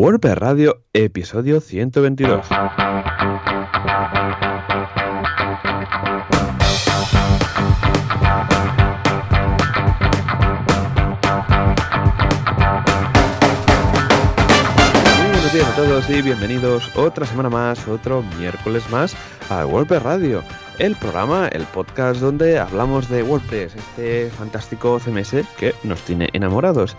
WordPress Radio, episodio 122. Muy buenos días a todos y bienvenidos otra semana más, otro miércoles más a WordPress Radio, el programa, el podcast donde hablamos de WordPress, este fantástico CMS que nos tiene enamorados.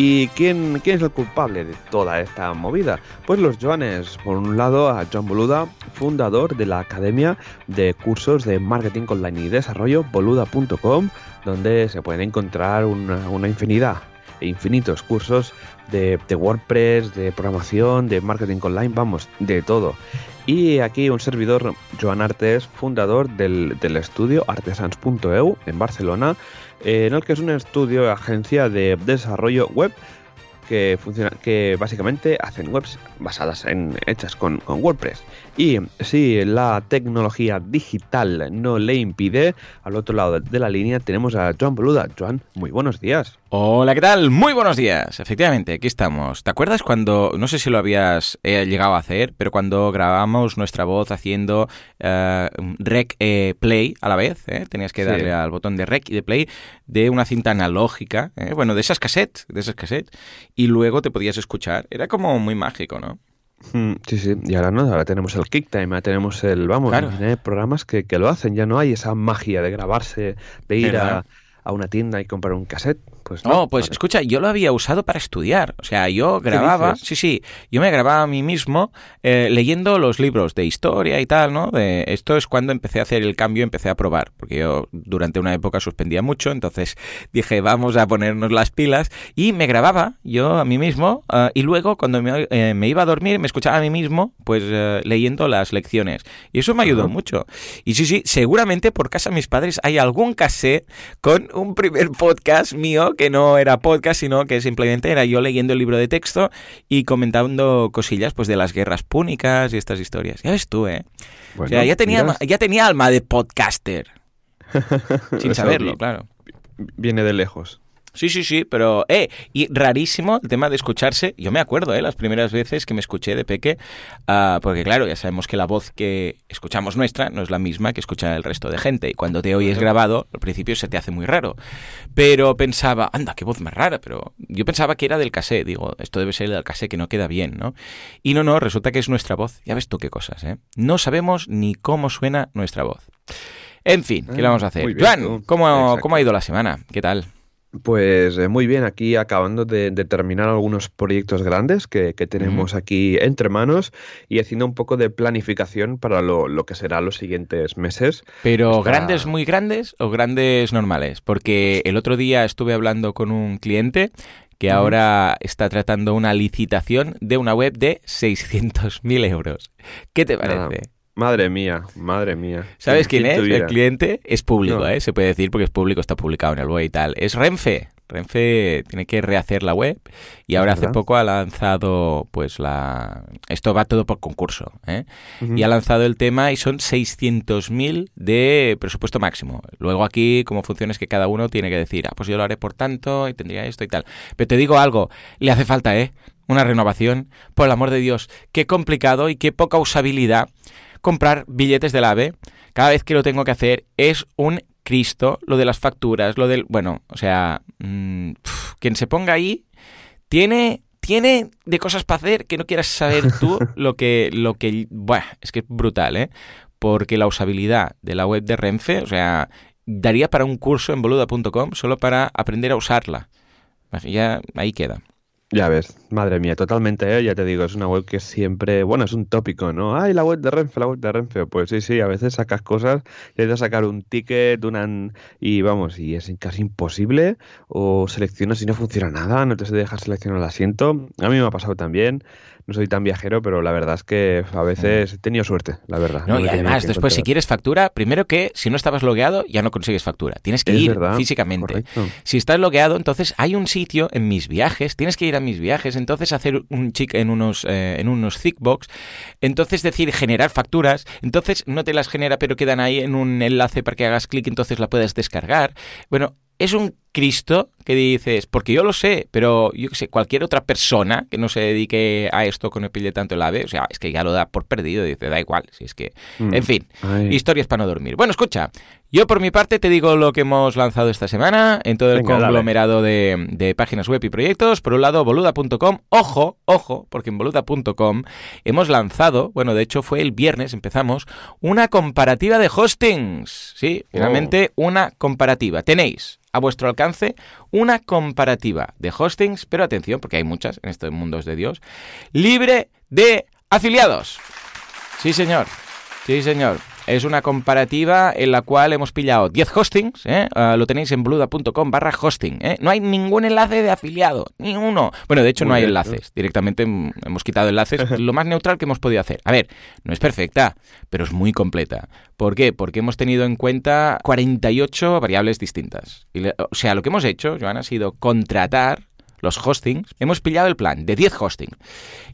¿Y quién, quién es el culpable de toda esta movida? Pues los Joanes. Por un lado, a John Boluda, fundador de la Academia de Cursos de Marketing Online y Desarrollo, boluda.com, donde se pueden encontrar una, infinidad e infinitos cursos de, de WordPress, de programación, de marketing online, vamos, de todo. Y aquí un servidor, Joan Artes, fundador del, del estudio artesans.eu en Barcelona, en el que es un estudio, agencia de desarrollo web que funciona, que básicamente hacen webs basadas en hechas con, con, WordPress. Y si la tecnología digital no le impide, al otro lado de la línea tenemos a Joan Boluda. Joan, muy buenos días. Hola, ¿qué tal? Muy buenos días. Efectivamente, aquí estamos. ¿Te acuerdas cuando, no sé si lo habías eh, llegado a hacer, pero cuando grabamos nuestra voz haciendo eh, rec eh, play a la vez, tenías que darle sí. al botón de rec y de play de una cinta analógica, bueno, de esas cassettes, de esas cassettes, y luego te podías escuchar. Era como muy mágico, ¿no? Mm, Sí, sí, y ahora no, ahora tenemos el KickTime, ahora tenemos el, vamos, Claro. hay programas que, que lo hacen, ya no hay esa magia de grabarse, de ir a, a una tienda y comprar un cassette. Pues no, No, pues Vale. escucha, yo lo había usado para estudiar. O sea, yo grababa, sí, sí, yo me grababa a mí mismo eh, leyendo los libros de historia y tal, ¿no? De, esto es cuando empecé a hacer el cambio, empecé a probar, porque yo durante una época suspendía mucho, entonces dije, vamos a ponernos las pilas y me grababa yo a mí mismo eh, y luego cuando me, eh, me iba a dormir me escuchaba a mí mismo, pues eh, leyendo las lecciones. Y eso me ayudó mucho. Y sí, sí, seguramente por casa de mis padres hay algún cassette con un primer podcast mío que no era podcast, sino que simplemente era yo leyendo el libro de texto y comentando cosillas pues de las guerras púnicas y estas historias. Ya ves tú, ¿eh? Bueno, o sea, ya tenía, miras, ya tenía alma de podcaster, sin saberlo, claro. Viene de lejos. Sí, sí, sí, pero, eh, y rarísimo el tema de escucharse. Yo me acuerdo, eh, las primeras veces que me escuché de peque, ah, porque claro, ya sabemos que la voz que escuchamos nuestra no es la misma que escucha el resto de gente. Y cuando te oyes grabado, al principio se te hace muy raro. Pero pensaba, anda, qué voz más rara, pero yo pensaba que era del cassette. Digo, esto debe ser del cassette que no queda bien, ¿no? Y no, no, resulta que es nuestra voz. Ya ves tú qué cosas, ¿eh? No sabemos ni cómo suena nuestra voz. En fin, ¿qué le vamos a Ah, hacer? bien, Joan. ¿cómo. ¿cómo ha ido la semana? ¿Qué tal? Pues eh, muy bien, aquí acabando de, de terminar algunos proyectos grandes que, que tenemos aquí entre manos y haciendo un poco de planificación para lo, lo que será los siguientes meses. Pero Está- grandes muy grandes o grandes normales, porque el otro día estuve hablando con un cliente que ahora está tratando una licitación de una web de 600.000 euros. ¿Qué te parece? Madre mía, madre mía. ¿Sabes quién es? El cliente es público, No. ¿eh? Se puede decir porque es público, está publicado en el web y tal. Es Renfe. Renfe tiene que rehacer la web y ahora hace poco ha lanzado, pues la... Esto va todo por concurso, ¿eh? Y ha lanzado el tema y son 600.000 de presupuesto máximo. Luego aquí, como funciona es que cada uno tiene que decir, ah, pues yo lo haré por tanto y tendría esto y tal. Pero te digo algo, le hace falta, ¿eh? Una renovación. Por el amor de Dios, qué complicado y qué poca usabilidad comprar billetes del AVE. Cada vez que lo tengo que hacer es un Cristo, lo de las facturas, lo del... Bueno, o sea, mm, pf, quien se ponga ahí tiene tiene de cosas para hacer que no quieras saber tú lo que lo que buah, es que es brutal, ¿eh? Porque la usabilidad de la web de Renfe, o sea, daría para un curso en boluda.com solo para aprender a usarla. Ya ahí queda. Ya ves, madre mía, totalmente, ¿eh? ya te digo, es una web que siempre, bueno, es un tópico, ¿no? Ay, la web de Renfe, la web de Renfe. Pues sí, sí, a veces sacas cosas, intentas sacar un ticket, una... y vamos, y es casi imposible, o seleccionas y no funciona nada, no te dejas seleccionar el asiento. A mí me ha pasado también, no soy tan viajero, pero la verdad es que a veces he tenido suerte, la verdad. No, me y además, después, si quieres factura, primero que si no estabas logueado, ya no consigues factura. Tienes que Es ir verdad, físicamente. correcto. Si estás logueado, entonces hay un sitio en mis viajes, tienes que ir a mis viajes, entonces hacer un chic en unos, eh, en unos thickbox, entonces decir generar facturas, entonces no te las genera, pero quedan ahí en un enlace para que hagas clic, entonces la puedes descargar. Bueno, es un Cristo que dices, porque yo lo sé, pero yo que sé, cualquier otra persona que no se dedique a esto con el pille tanto el ave, o sea, es que ya lo da por perdido, dice, da igual, si es que, Mm. en fin, Ay. historias para no dormir. Bueno, escucha, yo por mi parte te digo lo que hemos lanzado esta semana en todo el Venga, conglomerado de, de páginas web y proyectos. Por un lado, boluda.com. Ojo, ojo, porque en boluda.com hemos lanzado, bueno, de hecho fue el viernes, empezamos, una comparativa de hostings. Sí, finalmente una comparativa. Tenéis a vuestro alcance una comparativa de hostings, pero atención, porque hay muchas en estos mundos de Dios, libre de afiliados. Sí, señor. Sí, señor. Es una comparativa en la cual hemos pillado 10 hostings, ¿eh? Ah, lo tenéis en bluda.com barra hosting. ¿eh? No hay ningún enlace de afiliado, ni uno. Bueno, de hecho no hay bien, enlaces. Directamente hemos quitado enlaces, lo más neutral que hemos podido hacer. A ver, no es perfecta, pero es muy completa. ¿Por qué? Porque hemos tenido en cuenta 48 variables distintas. Y le- o sea, lo que hemos hecho, Joan, ha sido contratar los hostings, hemos pillado el plan de 10 hostings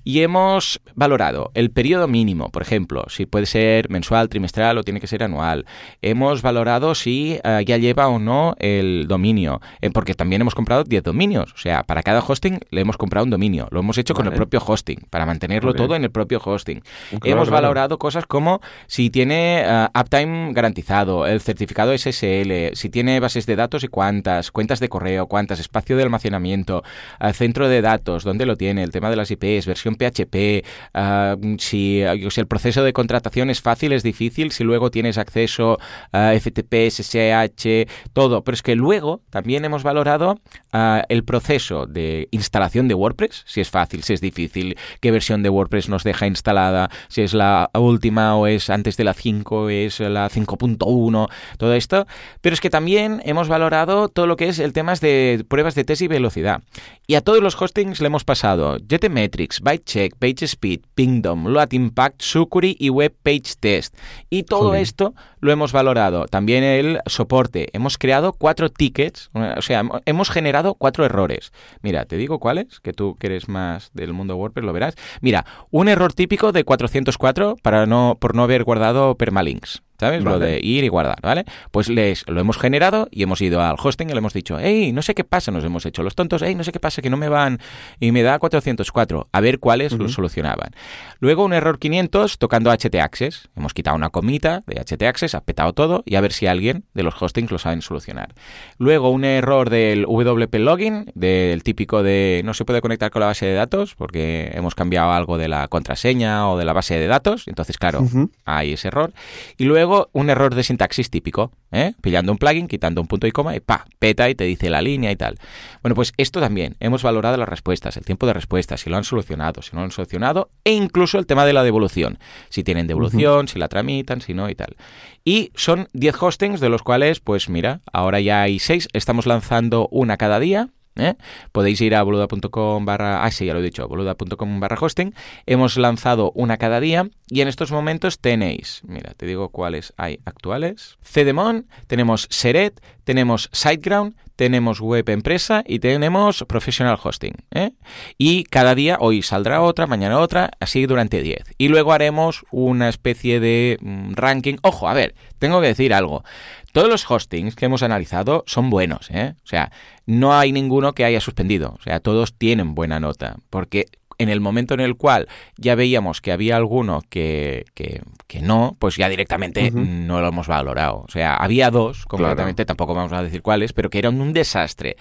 y hemos valorado el periodo mínimo, por ejemplo, si puede ser mensual, trimestral o tiene que ser anual. Hemos valorado si eh, ya lleva o no el dominio, eh, porque también hemos comprado 10 dominios, o sea, para cada hosting le hemos comprado un dominio, lo hemos hecho con el propio hosting, para mantenerlo todo en el propio hosting. Claro, hemos claro. valorado cosas como si tiene eh, uptime garantizado, el certificado SSL, si tiene bases de datos y cuántas, cuentas de correo, cuántas, espacio de almacenamiento, centro de datos, dónde lo tiene, el tema de las IPs, versión PHP, ah, si, el proceso de contratación es fácil, es difícil, si luego tienes acceso a FTP, SSH, todo. Pero es que luego también hemos valorado ah, el proceso de instalación de WordPress, si es fácil, si es difícil, qué versión de WordPress nos deja instalada, si es la última o es antes de la 5, es la 5.1, todo esto. Pero es que también hemos valorado todo lo que es el tema de pruebas de test y velocidad. Y a todos los hostings le hemos pasado GTmetrix, ByteCheck, PageSpeed, Pingdom, Load Impact, Sucuri y Web Page Test. Y todo Joder. esto lo hemos valorado. También el soporte. Hemos creado cuatro tickets, o sea, hemo- hemos generado cuatro errores. Mira, te digo cuáles, que tú que eres más del mundo WordPress lo verás. Mira, un error típico de 404 para no, por no haber guardado permalinks. ¿Sabes? Lo de ir y guardar, ¿vale? Pues les, lo hemos generado y hemos ido al hosting y le hemos dicho, hey, no sé qué pasa, nos hemos hecho los tontos, hey, no sé qué pasa, que no me van y me da 404, a ver cuáles lo Ujú. solucionaban. Luego un error 500 tocando HT Access, hemos quitado una comita de HT Access, ha petado todo y a ver si alguien de los hostings lo saben solucionar. Luego un error del WP Login, del típico de no se puede conectar con la base de datos porque hemos cambiado algo de la contraseña o de la base de datos, entonces claro, Ujú. hay ese error. Y luego un error de sintaxis típico, ¿eh? pillando un plugin, quitando un punto y coma y pa, peta y te dice la línea y tal. Bueno, pues esto también, hemos valorado las respuestas, el tiempo de respuesta, si lo han solucionado, si no lo han solucionado, e incluso el tema de la devolución, si tienen devolución, si la tramitan, si no y tal. Y son 10 hostings, de los cuales, pues mira, ahora ya hay 6, estamos lanzando una cada día. ¿eh? Podéis ir a boluda.com barra... Ah, sí, ya lo he dicho, boluda.com barra hosting. Hemos lanzado una cada día y en estos momentos tenéis, mira, te digo cuáles hay actuales. Cedemon, tenemos Seret, tenemos SiteGround, tenemos Web Empresa y tenemos Professional Hosting. ¿eh? Y cada día, hoy saldrá otra, mañana otra, así durante 10. Y luego haremos una especie de mm, ranking. Ojo, a ver, tengo que decir algo. Todos los hostings que hemos analizado son buenos, ¿eh? O sea, no hay ninguno que haya suspendido. O sea, todos tienen buena nota. Porque en el momento en el cual ya veíamos que había alguno que, que, que no, pues ya directamente no lo hemos valorado. O sea, había dos, concretamente, tampoco vamos a decir cuáles, pero que eran un desastre.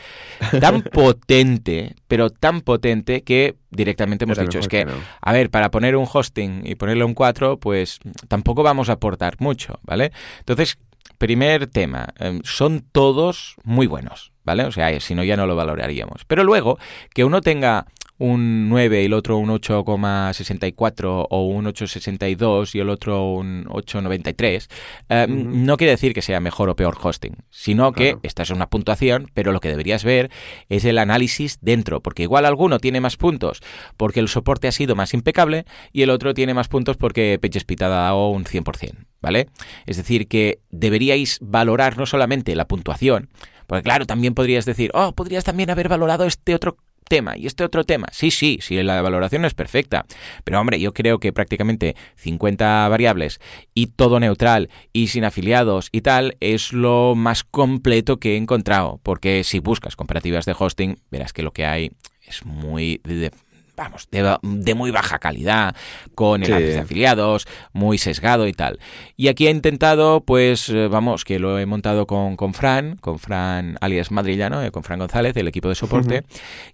Tan potente, pero tan potente que directamente hemos dicho, es que, no. a ver, para poner un hosting y ponerle un 4, pues tampoco vamos a aportar mucho, ¿vale? Entonces, primer tema, eh, son todos muy buenos, ¿vale? O sea, si no ya no lo valoraríamos. Pero luego, que uno tenga un 9 y el otro un 8,64 o un 8,62 y el otro un 8,93, eh, Ujú. no quiere decir que sea mejor o peor hosting, sino que esta es una puntuación, pero lo que deberías ver es el análisis dentro, porque igual alguno tiene más puntos porque el soporte ha sido más impecable y el otro tiene más puntos porque PageSpeed ha dado un 100%, ¿vale? Es decir, que deberíais valorar no solamente la puntuación, porque claro, también podrías decir, oh, podrías también haber valorado este otro tema y este otro tema. Sí, sí, sí, la valoración es perfecta. Pero hombre, yo creo que prácticamente 50 variables y todo neutral y sin afiliados y tal es lo más completo que he encontrado. Porque si buscas comparativas de hosting, verás que lo que hay es muy vamos, de, muy baja calidad, con enlaces de afiliados, muy sesgado y tal. Y aquí he intentado, pues, eh, vamos, que lo he montado con, con Fran, con Fran alias Madrillano, eh, con Fran González, del equipo de soporte,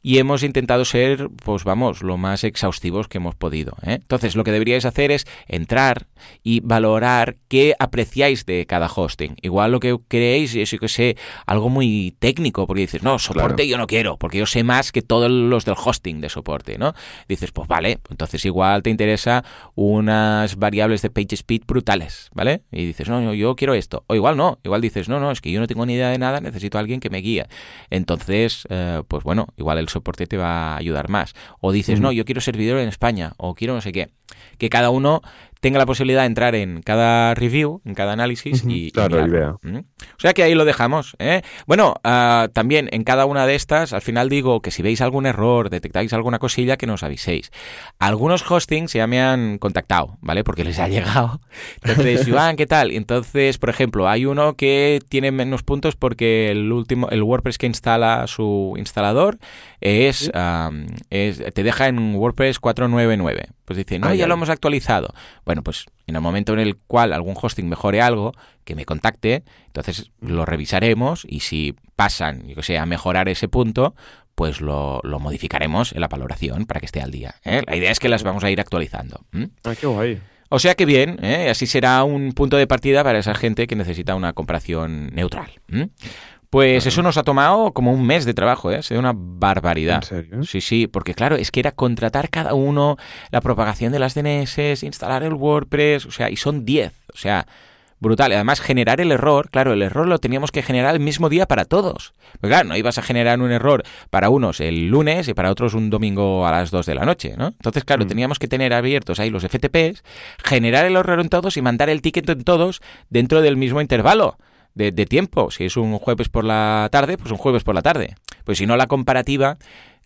y hemos intentado ser, pues, vamos, lo más exhaustivos que hemos podido. ¿eh? Entonces, lo que deberíais hacer es entrar y valorar qué apreciáis de cada hosting. Igual lo que creéis es, yo que sé, algo muy técnico, porque dices, no, soporte yo no quiero, porque yo sé más que todos los del hosting de soporte, ¿no? Dices, pues vale, entonces igual te interesa unas variables de page speed brutales, ¿vale? Y dices, no, yo quiero esto. O igual no, igual dices, no, no, es que yo no tengo ni idea de nada, necesito a alguien que me guíe. Entonces, eh, pues bueno, igual el soporte te va a ayudar más. O dices, no, yo quiero servidor en España, o quiero no sé qué. Que cada uno tenga la posibilidad de entrar en cada review, en cada análisis y, claro, ¿Mm? O sea que ahí lo dejamos. ¿eh? Bueno, ah, también en cada una de estas, al final digo que si veis algún error, detectáis alguna cosilla, que nos aviséis. Algunos hostings ya me han contactado, ¿vale? Porque les ha llegado. Entonces, Joan, ¿qué tal? Entonces, por ejemplo, hay uno que tiene menos puntos porque el último, el WordPress que instala su instalador es, te deja en WordPress 499. Pues dice, no, ya lo hemos actualizado. Bueno, pues en el momento en el cual algún hosting mejore algo, que me contacte, entonces lo revisaremos y si pasan, yo que sé, a mejorar ese punto, pues lo, modificaremos en la valoración para que esté al día. ¿eh? La idea es que las vamos a ir actualizando. Ah, qué guay. O sea que bien, ¿eh? así será un punto de partida para esa gente que necesita una comparación neutral. Pues eso nos ha tomado como un mes de trabajo, ¿eh? Sido una barbaridad. ¿En serio? Sí, sí, porque claro, es que era contratar cada uno, la propagación de las DNS, instalar el WordPress, o sea, y son 10, o sea, brutal. Además, generar el error, claro, el error lo teníamos que generar el mismo día para todos. Pues claro, no ibas a generar un error para unos el lunes y para otros un domingo a las 2 de la noche, ¿no? Entonces, claro, mm. teníamos que tener abiertos ahí los FTPs, generar el error en todos y mandar el ticket en todos dentro del mismo intervalo de, tiempo. Si es un jueves por la tarde, pues un jueves por la tarde. Pues si no, la comparativa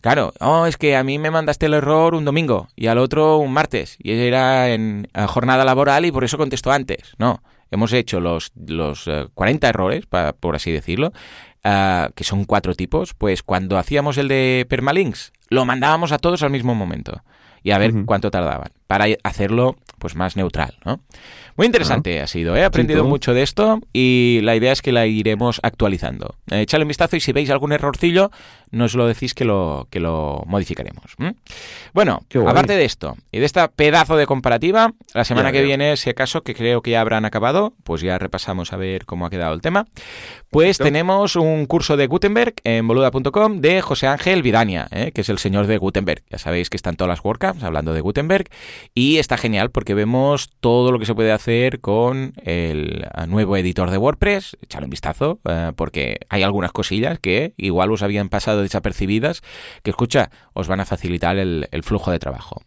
Claro, oh, es que a mí me mandaste el error un domingo y al otro un martes y era en jornada laboral y por eso contesto antes. No, hemos hecho los, los 40 eh, errores, por así decirlo, ah, que son cuatro tipos, pues cuando hacíamos el de permalinks, lo mandábamos a todos al mismo momento y a ver cuánto tardaban para hacerlo pues más neutral, ¿no? Muy interesante ha sido, ¿eh? he aprendido mucho de esto y la idea es que la iremos actualizando. Eh, echadle un vistazo y si veis algún errorcillo, nos lo decís que lo, que lo modificaremos. Bueno, aparte de esto y de esta pedazo de comparativa, la semana que viene, si acaso, que creo que ya habrán acabado, pues ya repasamos a ver cómo ha quedado el tema. Pues tenemos un curso de Gutenberg en boluda.com de José Ángel Vidania, ¿eh? que es el señor de Gutenberg. Ya sabéis que están todas las WordCamps hablando de Gutenberg y está genial porque vemos todo lo que se puede hacer con el nuevo editor de WordPress, echadle un vistazo, eh, porque hay algunas cosillas que igual os habían pasado desapercibidas, que escucha, os van a facilitar el, flujo de trabajo.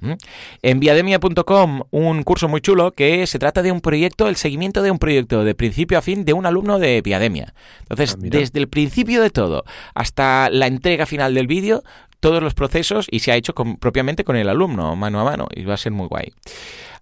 En viademia.com, un curso muy chulo que se trata de un proyecto, el seguimiento de un proyecto de principio a fin de un alumno de Viademia. Entonces, ah, desde el principio de todo hasta la entrega final del vídeo, todos los procesos y se ha hecho propiamente con el alumno, mano a mano, y va a ser muy guay.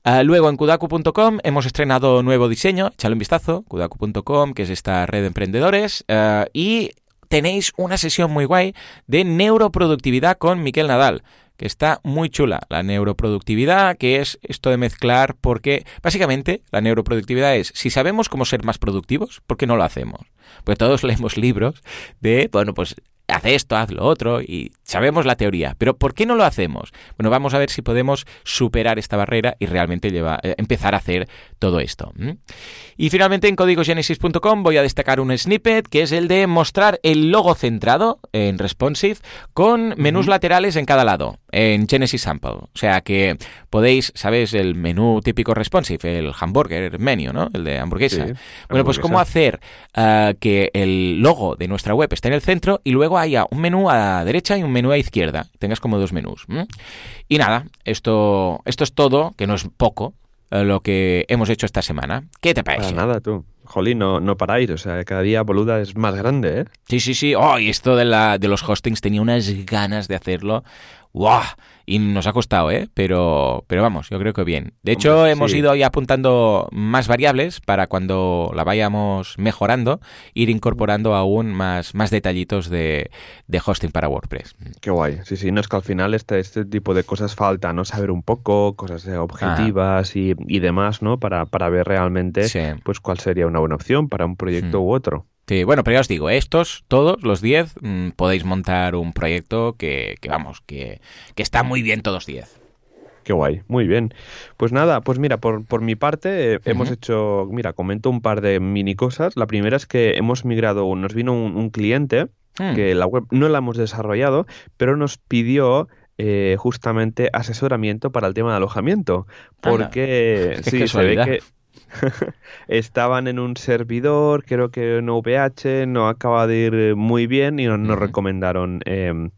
Ah, luego en kudaku.com hemos estrenado nuevo diseño, echadle un vistazo, kudaku.com, que es esta red de emprendedores, ah, y tenéis una sesión muy guay de neuroproductividad con Miquel Nadal que está muy chula. La neuroproductividad, que es esto de mezclar, porque básicamente la neuroproductividad es, si sabemos cómo ser más productivos, ¿por qué no lo hacemos? Pues todos leemos libros de, bueno, pues haz esto, haz lo otro, y sabemos la teoría. Pero ¿por qué no lo hacemos? Bueno, vamos a ver si podemos superar esta barrera y realmente eh, empezar a hacer todo esto. Y finalmente en códigogenesis.com voy a destacar un snippet que es el de mostrar el logo centrado en responsive con menús laterales en cada lado, en Genesis Sample. O sea que podéis, ¿sabes? El menú típico responsive, el hamburger menu, ¿no? El de hamburguesa. bueno, pues cómo hacer ah, que el logo de nuestra web esté en el centro y luego haya un menú a la derecha y un menú a la izquierda. Tengas como dos menús. Y nada, esto, esto es todo, que no es poco, eh, lo que hemos hecho esta semana. ¿Qué te parece? nada, tú. jolín, no, no paráis. O sea, cada día Boluda es más grande, ¿eh? Sí, sí, sí. Oh, y esto de, la, de los hostings tenía unas ganas de hacerlo. ¡Wow! Y nos ha costado, ¿eh? Pero, pero vamos, yo creo que bien. De hecho, Hombre, hemos sí. ido ahí apuntando más variables para cuando la vayamos mejorando, ir incorporando aún más, más detallitos de, de hosting para WordPress. Qué guay. Sí, sí, no es que al final este, este tipo de cosas falta, ¿no? Saber un poco, cosas eh, objetivas y, y demás, ¿no? Para, para ver realmente, Sí. pues, cuál sería una buena opción para un proyecto Mm. u otro. Sí, bueno, pero ya os digo, estos, todos los 10, mm, podéis montar un proyecto que, que vamos, que, que está muy bien todos 10. Qué guay, muy bien. Pues nada, pues mira, por, por mi parte eh, hemos hecho, mira, comento un par de mini cosas. La primera es que hemos migrado, nos vino un, un cliente Mm. que la web no la hemos desarrollado, pero nos pidió eh, justamente asesoramiento para el tema de alojamiento. Anda, Porque qué sí, se ve que estaban en un servidor, creo que en VH, no acaba de ir eh, muy bien y nos, recomendaron eh,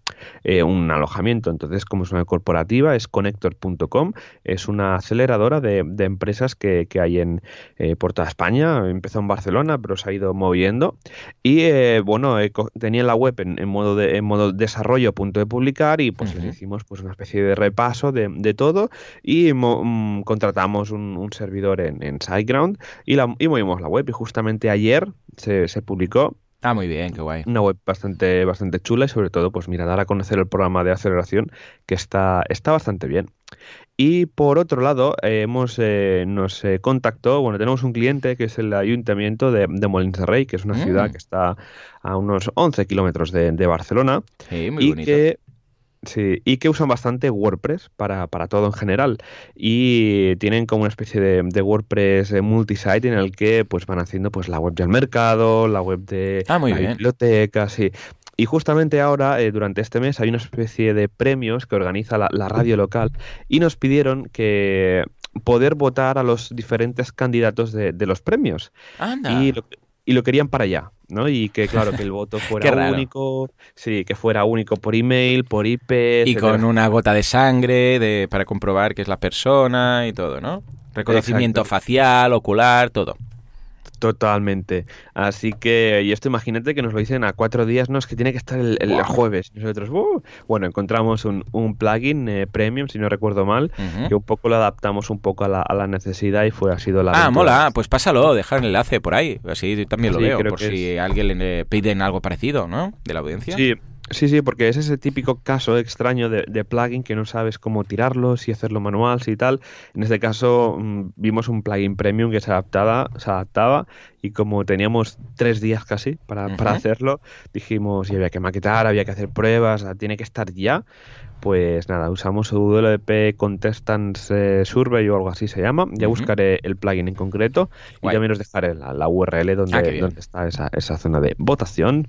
eh, un alojamiento. Entonces, como es una corporativa, es connector.com, es una aceleradora de, de empresas que, que hay en eh, por toda España. Empezó en Barcelona, pero se ha ido moviendo. Y eh, bueno, tenía la web en, en modo de en modo desarrollo, punto de publicar, y pues les hicimos pues una especie de repaso de, de todo y mo- mm, contratamos un, un servidor en, en SiteGround y, la, y movimos la web. Y justamente ayer se, se publicó Ah, muy bien, qué guay. una web bastante, bastante chula y sobre todo, pues mira, dar a conocer el programa de aceleración que está, está bastante bien. Y por otro lado, eh, hemos eh, nos eh, contactó, bueno, tenemos un cliente que es el ayuntamiento de, de Molins de Rey, que es una Mm. ciudad que está a unos 11 kilómetros de, de Barcelona Sí, muy y bonito. que sí, y que usan bastante WordPress para, para todo en general y tienen como una especie de, de WordPress eh, multisite en el que pues van haciendo pues la web del mercado, la web de Ah, muy la bien. biblioteca, sí. Y justamente ahora, eh, durante este mes, hay una especie de premios que organiza la, la radio local y nos pidieron que poder votar a los diferentes candidatos de, de los premios Anda. y lo, y lo querían para allá, ¿no? Y que claro, que el voto fuera único, sí, que fuera único por email, por IP, Y etcétera. con una gota de sangre de, para comprobar que es la persona y todo, ¿no? Reconocimiento Exacto. facial, ocular, todo. Totalmente. Así que, y esto imagínate que nos lo dicen a cuatro días, no, es que tiene que estar el, jueves. Nosotros, "Uh". bueno, encontramos un, un plugin eh, premium, si no recuerdo mal, que un poco lo adaptamos un poco a la, a la necesidad y fue, ha sido la Ah, aventura. mola, pues pásalo, deja el enlace por ahí, así también lo Sí, veo, por si es- alguien le piden algo parecido, ¿no? De la audiencia. Sí, sí, sí, porque es ese típico caso extraño de, de plugin que no sabes cómo tirarlo, si hacerlo manual, si tal. En este caso mm, vimos un plugin premium que se adaptaba, se adaptaba y como teníamos tres días casi para, para hacerlo, dijimos, y había que maquetar, había que hacer pruebas, ah, tiene que estar ya. Pues nada, usamos UWP Contestants eh, Survey o algo así se llama. Ya buscaré el plugin en concreto y también os dejaré la, la URL Ah, donde, bien. donde está esa, esa zona de votación.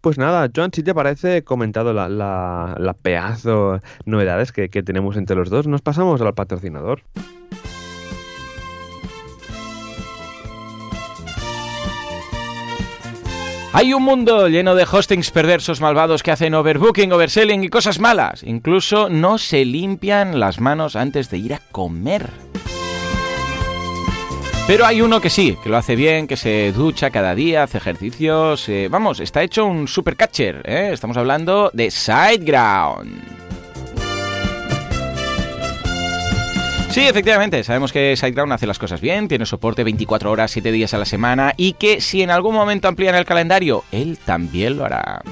Pues nada, Joan, si te parece, comentado la, la, la pedazo novedades que, que tenemos entre los dos. Nos pasamos al patrocinador. Hay un mundo lleno de hostings perversos malvados que hacen overbooking, overselling y cosas malas. Incluso no se limpian las manos antes de ir a comer. Pero hay uno que sí, que lo hace bien, que se ducha cada día, hace ejercicios. eh, vamos, está hecho un supercatcher. ¿eh? Estamos hablando de SiteGround. Sí, efectivamente, sabemos que SiteGround hace las cosas bien, tiene soporte 24 horas, 7 días a la semana y que si en algún momento amplían el calendario, él también lo hará.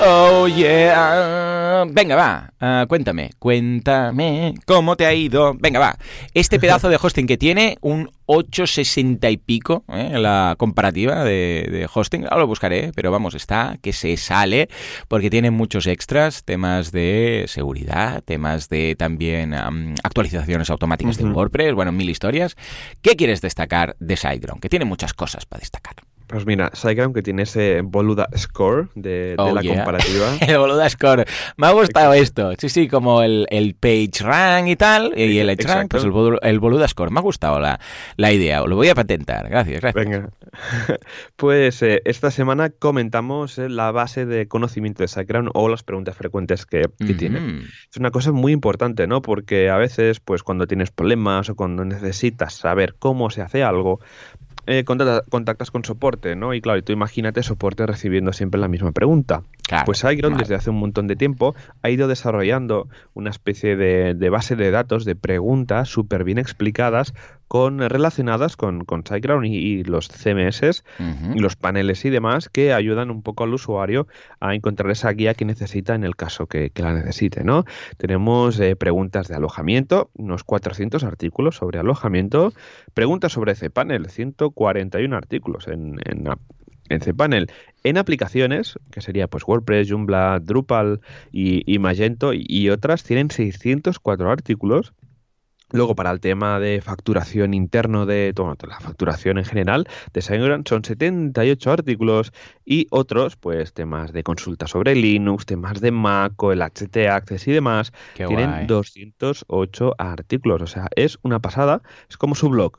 Oh yeah. Venga, va. ah, cuéntame, cuéntame cómo te ha ido. Venga, va. Este pedazo de hosting que tiene un 860 y pico, ¿eh? la comparativa de, de hosting, ahora lo buscaré, pero vamos, está que se sale porque tiene muchos extras, temas de seguridad, temas de también am, actualizaciones automáticas de. WordPress, bueno, mil historias. ¿Qué quieres destacar de SiteGround? Que tiene muchas cosas para destacar. Pues mira, SiteGround que tiene ese Boluda Score de, Oh, la yeah. comparativa. el Boluda Score. Me ha gustado esto. Sí, sí, como el, el Page Rank y tal, y el Edge Rank, pues el, el Boluda Score. Me ha gustado la, la idea. Lo voy a patentar. Gracias, gracias. Venga. Pues eh, esta semana comentamos eh, la base de conocimiento de SiteGround o las preguntas frecuentes que, que tiene. Es una cosa muy importante, ¿no? Porque a veces, pues cuando tienes problemas o cuando necesitas saber cómo se hace algo, eh, contacta- contactas con soporte, ¿no? Y claro, y tú imagínate soporte recibiendo siempre la misma pregunta. Claro, Pues vale. desde hace un montón de tiempo ha ido desarrollando una especie de, de base de datos, de preguntas súper bien explicadas, con, relacionadas con, con SiteGround y, y los CMS y los paneles y demás que ayudan un poco al usuario a encontrar esa guía que necesita en el caso que, que la necesite, ¿no? Tenemos eh, preguntas de alojamiento, unos 400 artículos sobre alojamiento, preguntas sobre cPanel, 141 artículos en, en, ap- en cPanel, en aplicaciones, que sería pues WordPress, Joomla, Drupal y, y Magento y, y otras, tienen 604 artículos Luego, para el tema de facturación interno de bueno, la facturación en general de SiteGround son 78 artículos y otros, pues temas de consulta sobre Linux, temas de Mac o el HT Access y demás, Qué tienen guay. 208 artículos. O sea, es una pasada. Es como su blog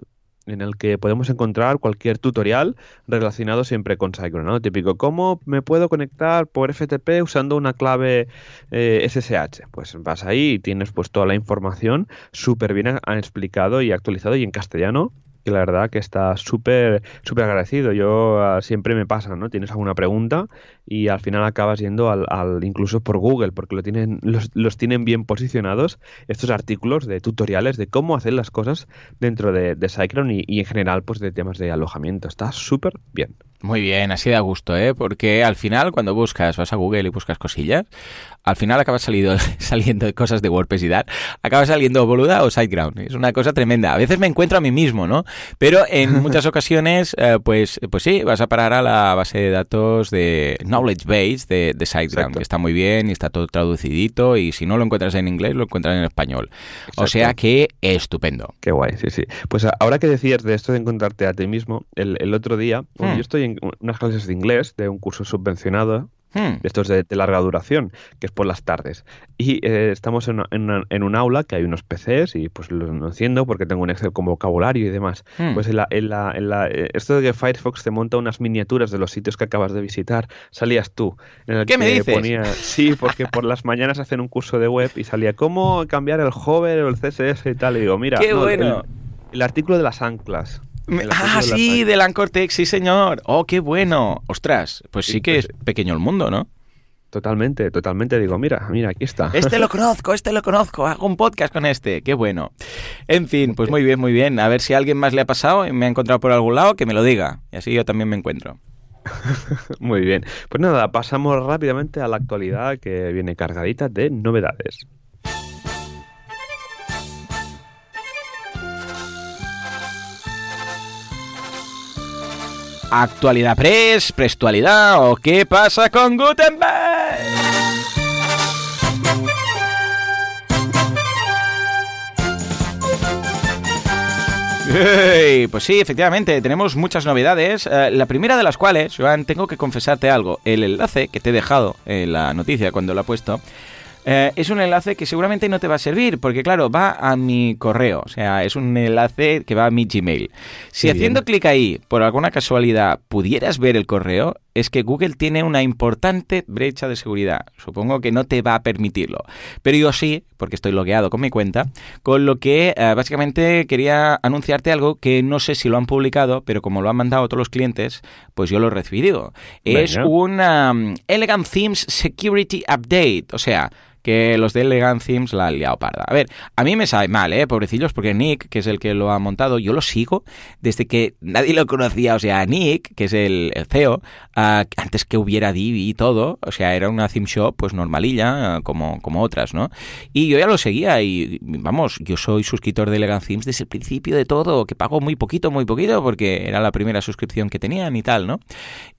en el que podemos encontrar cualquier tutorial relacionado siempre con SiteGround, ¿no? Típico, ¿cómo me puedo conectar por FTP usando una clave eh, SSH? Pues vas ahí y tienes pues toda la información súper bien explicado y actualizado y en castellano que la verdad que está súper súper agradecido. Yo ah, siempre me pasa, ¿no? Tienes alguna pregunta y al final acabas yendo al, al- incluso por Google porque lo tienen los, los tienen bien posicionados estos artículos de tutoriales de cómo hacer las cosas dentro de, de SiteGround y, y en general pues de temas de alojamiento. Está súper bien. Muy bien, así da gusto, ¿eh? Porque al final, cuando buscas, vas a Google y buscas cosillas, al final acabas salido, saliendo cosas de WordPress y tal, acabas saliendo boluda o SiteGround. Es una cosa tremenda. A veces me encuentro a mí mismo, ¿no? Pero en muchas ocasiones, eh, pues, pues sí, vas a parar a la base de datos de Knowledge Base de, de SiteGround, Exacto. que está muy bien y está todo traducidito y si no lo encuentras en inglés, lo encuentras en español. O sea que estupendo. Qué guay, sí, sí. Pues ahora que decías de esto de encontrarte a ti mismo, el, el otro día, Hmm. yo estoy en unas clases de inglés de un curso subvencionado Hmm. estos de, de larga duración, que es por las tardes. Y eh, estamos en, una- en una- en un aula que hay unos PCs y pues lo no enciendo porque tengo un Excel con vocabulario y demás. Hmm. Pues en la, en la, eh, esto de que Firefox te monta unas miniaturas de los sitios que acabas de visitar, salías tú. En el ¿Qué me que dices? ponía- sí, porque por las mañanas hacen un curso de web y salía cómo cambiar el hover o el CSS y tal. Y digo, mira, ¡Qué no, el-! El, artículo de las anclas. Me- Ah, de sí, Anchor Text, sí, señor. Oh, qué bueno. Ostras, pues sí Sí, que pues- es pequeño el mundo, ¿no? Totalmente, totalmente. Digo, mira, mira, aquí está. Este lo conozco, este lo conozco, hago un podcast con este, qué bueno. En fin, pues muy bien, muy bien. A ver si a alguien más le ha pasado y me ha encontrado por algún lado, que me lo diga. Y así yo también me encuentro. Muy bien. Pues nada, pasamos rápidamente a la actualidad que viene cargadita de novedades. Actualidad Press, Prestualidad o qué pasa con Gutenberg. Pues sí, efectivamente, tenemos muchas novedades. eh, la primera de las cuales, Joan, tengo que confesarte algo. El enlace que te he dejado en la noticia cuando lo he puesto eh, es un enlace que seguramente no te va a servir, porque claro, va a mi correo, o sea, es un enlace que va a mi Gmail. Si haciendo clic ahí, por alguna casualidad, pudieras ver el correo, es que Google tiene una importante brecha de seguridad. Supongo que no te va a permitirlo. Pero yo sí, porque estoy logueado con mi cuenta, con lo que eh, básicamente quería anunciarte algo que no sé si lo han publicado, pero como lo han mandado todos los clientes, pues yo lo he recibido. Es una um, Elegant Themes Security Update, o sea, que los de Elegant Themes la han liado parda. A ver, a mí me sabe mal, ¿eh? Pobrecillos, porque Nick, que es el que lo ha montado, yo lo sigo desde que nadie lo conocía. O sea, Nick, que es el, CEO, ah, antes que hubiera Divi y todo, o sea, era una theme shop pues normalilla, ah, como, como otras, ¿no? Y yo ya lo seguía y, vamos, yo soy suscriptor de Elegant Themes desde el principio de todo, que pago muy poquito, muy poquito, porque era la primera suscripción que tenían y tal, ¿no?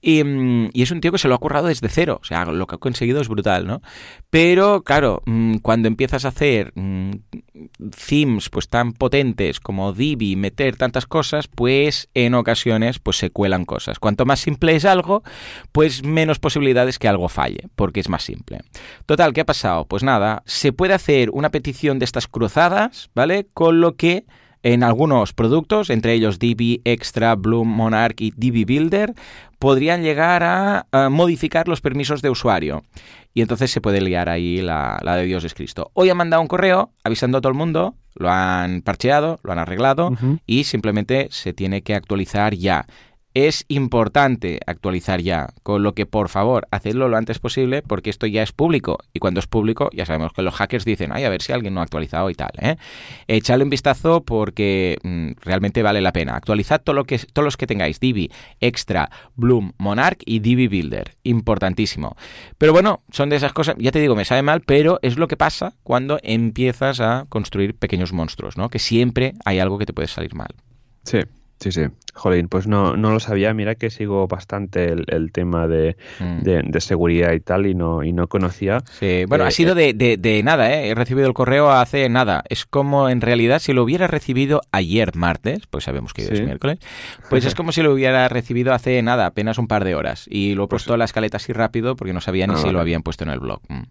Y, mm, y es un tío que se lo ha currado desde cero, o sea, lo que ha conseguido es brutal, ¿no? Pero, claro, mm, cuando empiezas a hacer mm, themes pues tan potentes como Divi, meter tantas cosas, pues en ocasiones pues se cuelan cosas. Cuanto más simple es algo, pues menos posibilidades que algo falle, porque es más simple. Total, ¿qué ha pasado? Pues nada, se puede hacer una petición de estas cruzadas, ¿vale? Con lo que en algunos productos, entre ellos Divi Extra, Bloom Monarch y Divi Builder, podrían llegar a, modificar los permisos de usuario. Y entonces se puede liar ahí la, de Dios es Cristo. Hoy han mandado un correo avisando a todo el mundo, lo han parcheado, lo han arreglado y simplemente se tiene que actualizar ya es importante actualizar ya, con lo que por favor, hacedlo lo antes posible porque esto ya es público y cuando es público ya sabemos que los hackers dicen, ay, a ver si alguien no ha actualizado y tal. ¿eh? Echadle un vistazo porque mm, realmente vale la pena. Actualizad todo lo que, todos los que tengáis, Divi, Extra, Bloom, Monarch y Divi Builder. Importantísimo. Pero bueno, son de esas cosas, ya te digo, me sabe mal, pero es lo que pasa cuando empiezas a construir pequeños monstruos, ¿no? Que siempre hay algo que te puede salir mal. Sí, Sí, sí. Jolín, pues no, no lo sabía. Mira que sigo bastante el, tema mm. de, de, seguridad y tal y no, y no conocía. Sí, bueno, ha eh, sido de, de, nada, ¿eh? He recibido el correo hace nada. Es como en realidad si lo hubiera recibido ayer martes, pues sabemos que hoy es miércoles, pues es como si lo hubiera recibido hace nada, apenas un par de horas. Y lo he pues puesto a la escaleta así rápido porque no sabía ni ah, si lo habían puesto en el blog. Mm.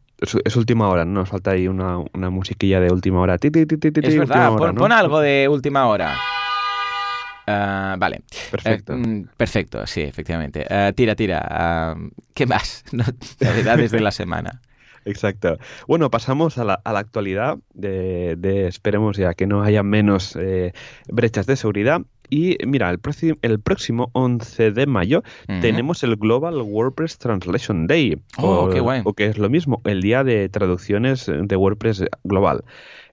Es, última hora, ¿no? Nos falta ahí una, una musiquilla de última hora. es verdad, pon algo de última hora. Ah, vale. Perfecto. Eh, perfecto, sí, efectivamente. Ah, tira, tira. Ah, ¿Qué más? Novedades de la semana. Exacto. Bueno, pasamos a la, actualidad de, esperemos ya que no haya menos eh, brechas de seguridad. Y mira, el, el próximo 11 de mayo tenemos el Global WordPress Translation Day. Oh, qué guay. o que es lo mismo, el día de traducciones de WordPress global.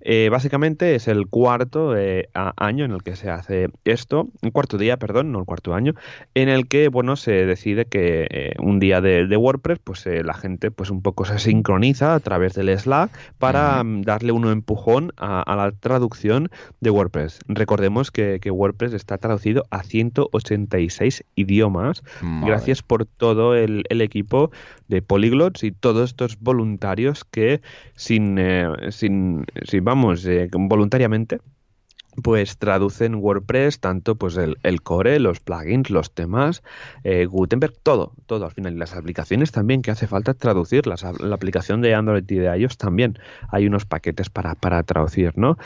Eh, básicamente es el cuarto eh, año en el que se hace esto, un cuarto día, perdón, no el cuarto año, en el que, bueno, se decide que eh, un día de, WordPress, pues la gente pues un poco se sincroniza a través del Slack para mm, darle un empujón a, la traducción de WordPress. Recordemos que, WordPress está traducido a 186 idiomas. Gracias por todo el, el equipo de Polyglots y todos estos voluntarios que sin, sin, sin vamos, eh, voluntariamente, pues traducen WordPress, tanto pues el, core, los plugins, los temas, eh, Gutenberg, todo, todo al final. Y las aplicaciones también, que hace falta traducirlas. La aplicación de Android y de iOS también hay unos paquetes para, para traducir, ¿no?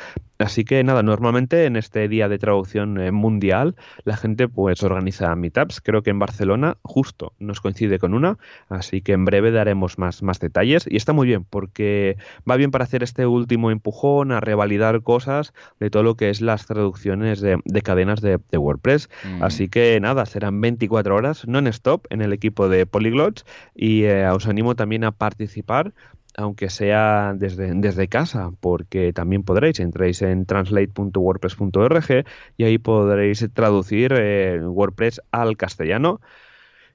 Así que nada, normalmente en este día de traducción eh, mundial la gente pues organiza meetups, creo que en Barcelona justo nos coincide con una, así que en breve daremos más, más detalles y está muy bien porque va bien para hacer este último empujón a revalidar cosas de todo lo que es las traducciones de, cadenas de, WordPress. Mm. Así que nada, serán 24 horas non-stop en el equipo de Polyglots y eh, os animo también a participar aunque sea desde, desde casa, porque también podréis, entréis en translate.wordpress.org y ahí podréis traducir eh, WordPress al castellano.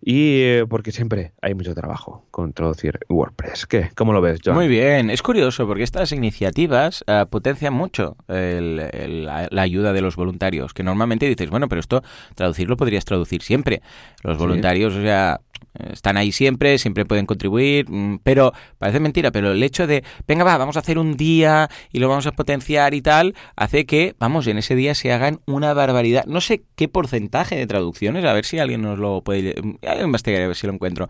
Y eh, porque siempre hay mucho trabajo con traducir WordPress. ¿Qué? ¿Cómo lo ves, John? Muy bien, es curioso porque estas iniciativas eh, potencian mucho la, ayuda de los voluntarios, que normalmente dices, bueno, pero esto traducirlo podrías traducir siempre. Los voluntarios, o sea, están ahí siempre, siempre pueden contribuir, mm, pero parece mentira, pero el hecho de, venga, va, vamos a hacer un día y lo vamos a potenciar y tal, hace que, vamos, en ese día se hagan una barbaridad. No sé qué porcentaje de traducciones, a ver si alguien nos lo puede... investigar a ver si lo encuentro.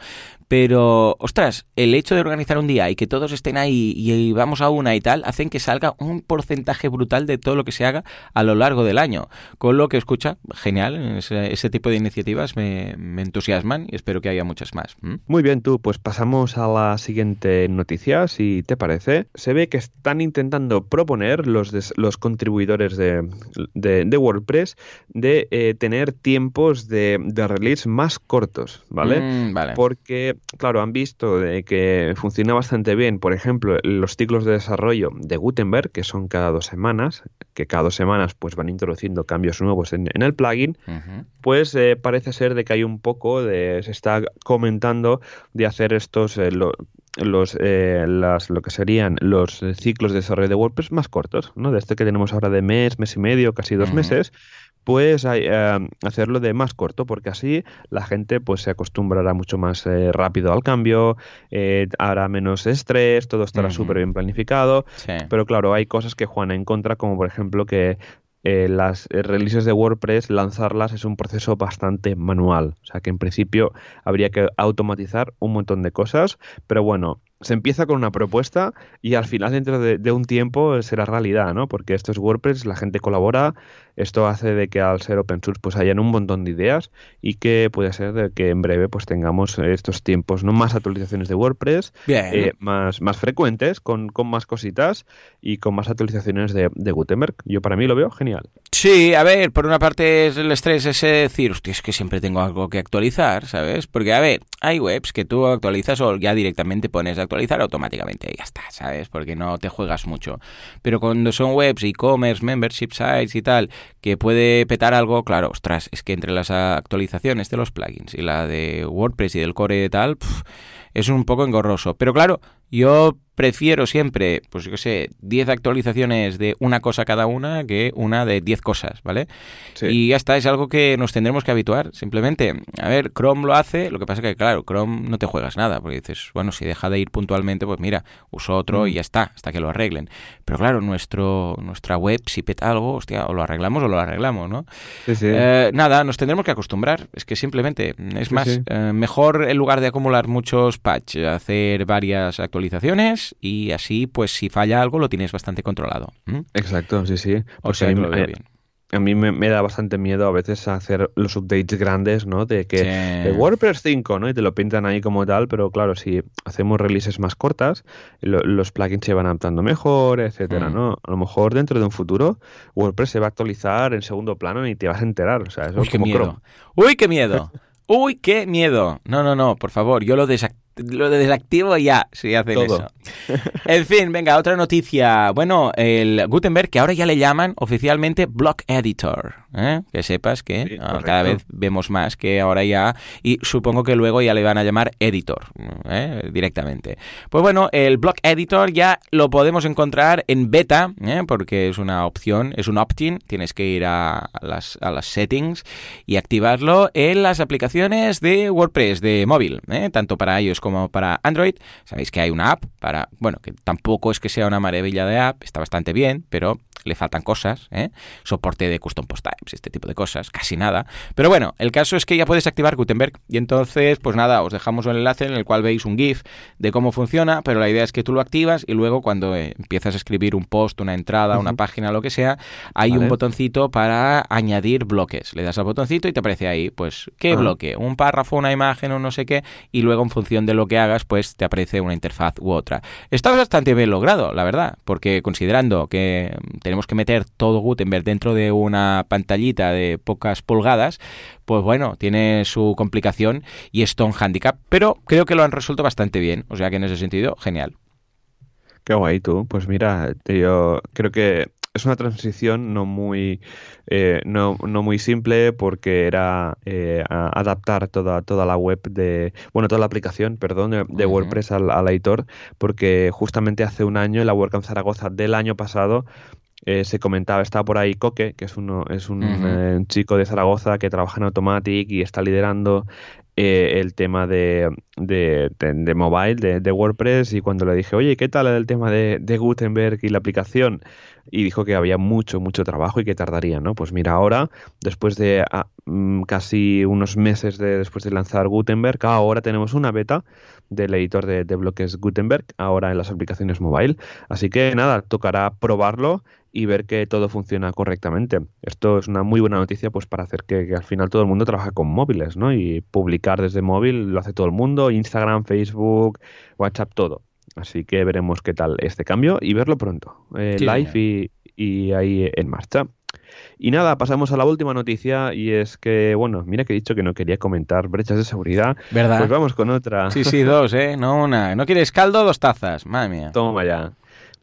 Pero, ostras, el hecho de organizar un día y que todos estén ahí y vamos a una y tal, hacen que salga un porcentaje brutal de todo lo que se haga a lo largo del año. Con lo que escucha, genial, ese, tipo de iniciativas me, me entusiasman y espero que haya mucho más. Muy bien, tú, pues pasamos a la siguiente noticia, si te parece. Se ve que están intentando proponer los, los contribuidores de, de, WordPress de eh, tener tiempos de, de, release más cortos, ¿vale? Mm, vale. Porque, claro, han visto de que funciona bastante bien, por ejemplo, los ciclos de desarrollo de Gutenberg, que son cada dos semanas, que cada dos semanas pues van introduciendo cambios nuevos en, el plugin, pues eh, parece ser de que hay un poco de... se está comentando de hacer estos eh, los las, lo que serían los ciclos de desarrollo de WordPress más cortos, ¿no? De este que tenemos ahora de mes, mes y medio, casi dos meses, pues hacerlo de más corto, porque así la gente pues se acostumbrará mucho más rápido al cambio, eh, hará menos estrés, todo estará súper bien planificado. Pero claro, hay cosas que juegan en contra, como por ejemplo que eh, las eh, releases de WordPress, lanzarlas es un proceso bastante manual. O sea que en principio habría que automatizar un montón de cosas, pero bueno, se empieza con una propuesta y al final dentro de, un tiempo será realidad, ¿no? Porque esto es WordPress, la gente colabora, esto hace de que al ser open source pues hayan un montón de ideas y que puede ser de que en breve pues tengamos estos tiempos, ¿no? Más actualizaciones de WordPress, eh, más, más frecuentes, con, con, más cositas y con más actualizaciones de, de, Gutenberg. Yo para mí lo veo genial. Sí, a ver, por una parte es el estrés ese decir, hostia, es que siempre tengo algo que actualizar, ¿sabes? Porque, a ver, hay webs que tú actualizas o ya directamente pones actualizar automáticamente y ya está, ¿sabes? Porque no te juegas mucho. Pero cuando son webs, e-commerce, membership sites y tal, que puede petar algo, claro, ostras, es que entre las actualizaciones de los plugins y la de WordPress y del core y tal, es un poco engorroso. Pero claro, yo prefiero siempre, pues yo qué sé, 10 actualizaciones de una cosa cada una que una de 10 cosas, ¿vale? Y ya está, es algo que nos tendremos que habituar, simplemente. A ver, Chrome lo hace, lo que pasa es que, claro, Chrome no te juegas nada, porque dices, bueno, si deja de ir puntualmente, pues mira, uso otro y mm. ya está, hasta que lo arreglen. Pero claro, nuestro, nuestra web, si peta algo, hostia, o lo arreglamos o lo arreglamos, ¿no? Eh, nada, nos tendremos que acostumbrar, es que simplemente, es más, eh, mejor en lugar de acumular muchos patches, hacer varias actualizaciones, y así, pues si falla algo, lo tienes bastante controlado. Exacto, sí, sí. O sea, lo veo bien a mí me, da bastante miedo a veces hacer los updates grandes, ¿no? De que WordPress 5, ¿no? Y te lo pintan ahí como tal, pero claro, si hacemos releases más cortas, los plugins se van adaptando mejor, etcétera, mm. ¿no? A lo mejor dentro de un futuro WordPress se va a actualizar en segundo plano y te vas a enterar, o sea, eso Uy, qué miedo. Uy, qué miedo. Uy, qué miedo. No, no, no, por favor, yo lo desactivo lo desactivo ya si hacen eso. En fin, venga, otra noticia. Bueno, el Gutenberg, que ahora ya le llaman oficialmente Block Editor. ¿Eh? Que sepas que ah, cada vez vemos más que ahora ya, y supongo que luego ya le van a llamar Editor ¿eh? directamente. Pues bueno, el Block Editor ya lo podemos encontrar en beta, ¿eh? porque es una opción, es un opt-in. Tienes que ir a las, a las settings y activarlo en las aplicaciones de WordPress de móvil, tanto para ellos como para Android. Sabéis que hay una app para, bueno, que tampoco es que sea una maravilla de app, está bastante bien, pero le faltan cosas, ¿eh? soporte de custom post types, este tipo de cosas, casi nada. Pero bueno, el caso es que ya puedes activar Gutenberg y entonces, pues nada, os dejamos un enlace en el cual veis un GIF de cómo funciona, pero la idea es que tú lo activas y luego cuando eh, empiezas a escribir un post, una entrada, una página, lo que sea, hay un botoncito para añadir bloques. Le das al botoncito y te aparece ahí, pues, ¿qué bloque? Un párrafo, una imagen o no sé qué, y luego en función de lo que hagas, pues te aparece una interfaz u otra. Está bastante bien logrado, la verdad, porque considerando que tenemos tenemos que meter todo Gutenberg dentro de una pantallita de pocas pulgadas, pues bueno, tiene su complicación y esto un handicap, pero creo que lo han resuelto bastante bien, o sea que en ese sentido, genial. Qué guay tú, pues mira, yo creo que es una transición no muy, eh, no, no, muy simple porque era eh, adaptar toda, toda la web de, bueno, toda la aplicación, perdón, de, WordPress al, al, editor, porque justamente hace un año en la WordCamp Zaragoza del año pasado eh, se comentaba, estaba por ahí Coque, que es, uno, es un, eh, chico de Zaragoza que trabaja en Automatic y está liderando eh, el tema de, de, de, mobile, de, WordPress, y cuando le dije, oye, ¿qué tal el tema de, Gutenberg y la aplicación? Y dijo que había mucho, mucho trabajo y que tardaría, ¿no? Pues mira, ahora, después de ah, mm, casi unos meses de, después de lanzar Gutenberg, ahora tenemos una beta del editor de, de bloques Gutenberg, ahora en las aplicaciones mobile. Así que nada, tocará probarlo y ver que todo funciona correctamente. Esto es una muy buena noticia pues para hacer que, al final todo el mundo trabaje con móviles, ¿no? Y publicar desde móvil lo hace todo el mundo, Instagram, Facebook, WhatsApp, todo. Así que veremos qué tal este cambio y verlo pronto, eh, live y, ahí en marcha. Y nada, pasamos a la última noticia y es que, bueno, mira que he dicho que no quería comentar brechas de seguridad. ¿Verdad? Pues vamos con otra. Sí, sí, dos, ¿eh? No una. ¿No quieres caldo? Dos tazas. Madre mía. Toma ya.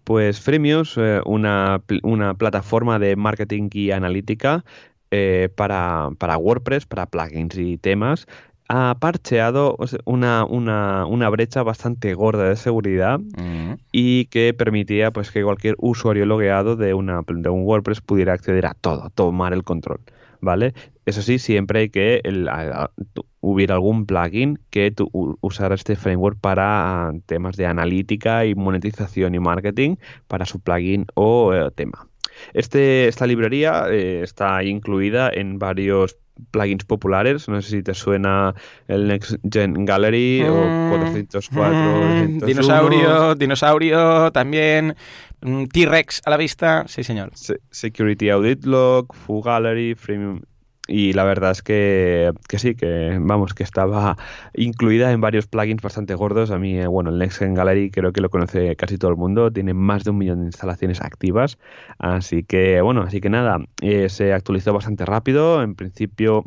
Pues Freemius, eh, una, una, plataforma de marketing y analítica eh, para, para, WordPress, para plugins y temas, ha parcheado una, una, una brecha bastante gorda de seguridad Mm. y que permitía pues que cualquier usuario logueado de, una, de un WordPress pudiera acceder a todo, tomar el control, ¿vale? Eso sí, siempre hay que el- a- a- tu- hubiera algún plugin que tu- u- usara este framework para ah, temas de analítica y monetización y marketing para su plugin o eh, tema. Este, esta librería eh, está incluida en varios plugins populares. No sé si te suena el Next Gen Gallery o Mm, 404. mm, 201. dinosaurio, dinosaurio, también mm, T-Rex a la vista. Sí, señor. Se- Security Audit Log, Foo Gallery, Freemium. Y la verdad es que, que sí, que vamos, que estaba incluida en varios plugins bastante gordos. A mí, eh, bueno, el Next-Gen Gallery creo que lo conoce casi todo el mundo. Tiene más de un millón de instalaciones activas. Así que, bueno, así que nada, eh, se actualizó bastante rápido. En principio,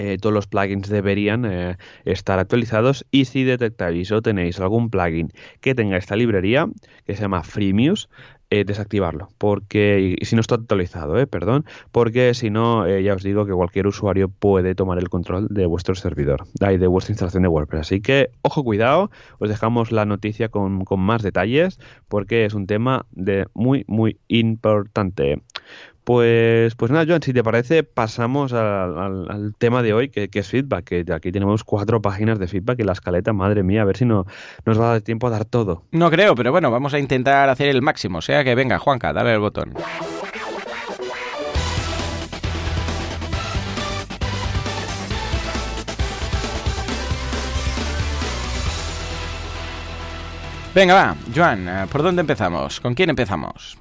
eh, todos los plugins deberían estar actualizados y si detectáis o tenéis algún plugin que tenga esta librería que se llama Freemius, eh, desactivarlo, porque y si no está actualizado, eh, perdón, porque si no, eh, ya os digo que cualquier usuario puede tomar el control de vuestro servidor, ay, de vuestra instalación de WordPress. Así que, ojo, cuidado, os dejamos la noticia con, con más detalles, porque es un tema de muy, muy importante. Pues, pues nada, Joan, si te parece, pasamos al, tema de hoy, que, es feedback. Que aquí tenemos cuatro páginas de feedback y la escaleta, madre mía, a ver si no nos va a dar tiempo a dar todo. No creo, pero bueno, vamos a intentar hacer el máximo. O sea que venga, Juanca, dale el botón. Venga, va, Joan, ¿por dónde empezamos? ¿Con quién empezamos?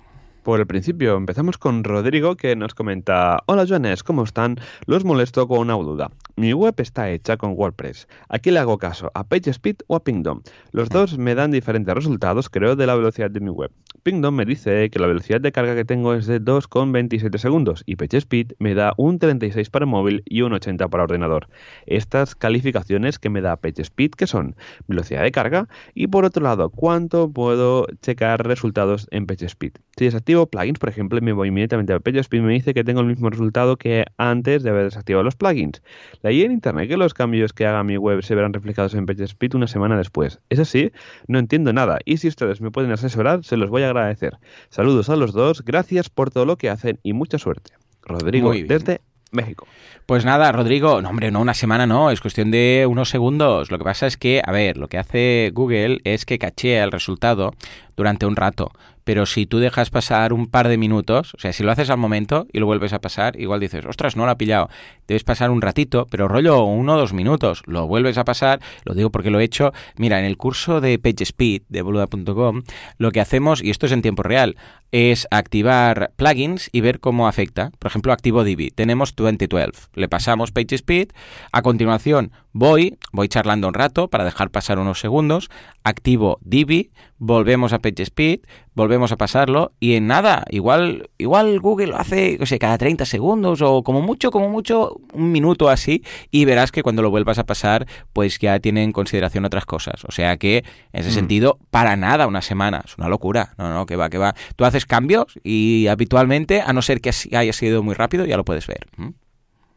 Por el principio, empezamos con Rodrigo que nos comenta: Hola Joanes, ¿cómo están? Los molesto con una duda. Mi web está hecha con WordPress. Aquí le hago caso a PageSpeed o a Pingdom. Los dos me dan diferentes resultados, creo, de la velocidad de mi web. Pingdom me dice que la velocidad de carga que tengo es de 2,27 segundos y PageSpeed me da un 36 para móvil y un 80 para ordenador. Estas calificaciones que me da PageSpeed, que son velocidad de carga y por otro lado, cuánto puedo checar resultados en PageSpeed. Si desactivo plugins, por ejemplo, y me voy inmediatamente a PageSpeed, me dice que tengo el mismo resultado que antes de haber desactivado los plugins. Leí en internet que los cambios que haga mi web se verán reflejados en PageSpeed una semana después. Es así, no entiendo nada y si ustedes me pueden asesorar, se los voy a agradecer. Saludos a los dos, gracias por todo lo que hacen y mucha suerte. Rodrigo, desde México. Pues nada, Rodrigo, no hombre, no una semana, no, es cuestión de unos segundos. Lo que pasa es que, a ver, lo que hace Google es que cachea el resultado durante un rato. Pero si tú dejas pasar un par de minutos, o sea, si lo haces al momento y lo vuelves a pasar, igual dices, ostras, no lo ha pillado. Debes pasar un ratito, pero rollo uno o dos minutos. Lo vuelves a pasar, lo digo porque lo he hecho. Mira, en el curso de PageSpeed de boluda.com, lo que hacemos, y esto es en tiempo real, es activar plugins y ver cómo afecta. Por ejemplo, activo Divi. Tenemos 2012. Le pasamos PageSpeed. A continuación, voy, voy charlando un rato para dejar pasar unos segundos. Activo Divi. Volvemos a PageSpeed. Volvemos a pasarlo. Y en nada, igual, igual Google lo hace, o sea, cada 30 segundos o como mucho, como mucho, un minuto así. Y verás que cuando lo vuelvas a pasar, pues ya tiene en consideración otras cosas. O sea que, en ese Mm. sentido, para nada una semana. Es una locura. No, no, que va, que va. Tú haces cambios y habitualmente, a no ser que haya sido muy rápido, ya lo puedes ver. ¿Mm?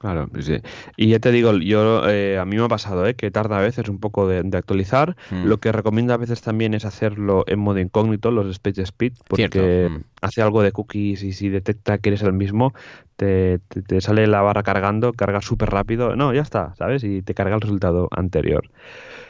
Claro, sí. Y ya te digo, yo eh, a mí me ha pasado ¿eh? que tarda a veces un poco de, de actualizar. Mm. Lo que recomiendo a veces también es hacerlo en modo incógnito, los Speed Speed, porque mm. hace algo de cookies y si detecta que eres el mismo, te, te- te sale la barra cargando, carga súper rápido. No, ya está, ¿sabes? Y te carga el resultado anterior.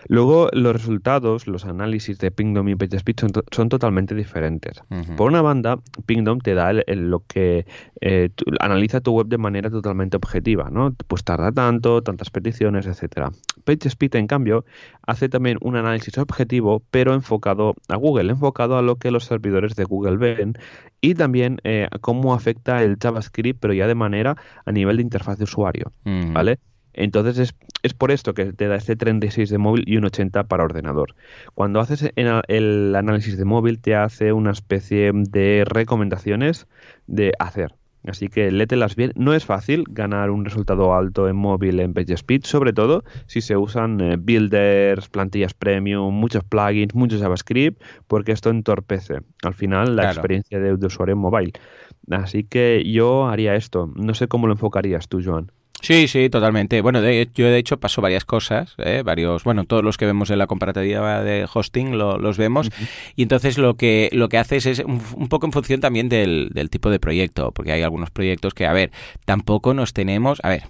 Luego, los resultados, los análisis de Pingdom y PageSpeed son, to- son totalmente diferentes. Por una banda, Pingdom te da el- el- lo que eh, tu- analiza tu web de manera totalmente objetiva, ¿no? Pues tarda tanto, tantas peticiones, etcétera. PageSpeed, en cambio, hace también un análisis objetivo, pero enfocado a Google, enfocado a lo que los servidores de Google ven y también eh, a cómo afecta el JavaScript, pero ya de manera a nivel de interfaz de usuario. ¿vale? Entonces es, es por esto que te da este 36 de móvil y un 80 para ordenador. Cuando haces el análisis de móvil te hace una especie de recomendaciones de hacer. Así que lételas bien. No es fácil ganar un resultado alto en móvil en PageSpeed, sobre todo si se usan eh, builders, plantillas premium, muchos plugins, mucho JavaScript, porque esto entorpece al final la Claro. experiencia de, de usuario en mobile. Así que yo haría esto. No sé cómo lo enfocarías tú, Joan. Sí, sí, totalmente. Bueno, de, yo de hecho paso varias cosas, ¿eh? varios, bueno, todos los que vemos en la comparativa de hosting los vemos y entonces lo que lo que haces es un, poco en función también del, del, tipo de proyecto, porque hay algunos proyectos que, a ver, tampoco nos tenemos, a ver,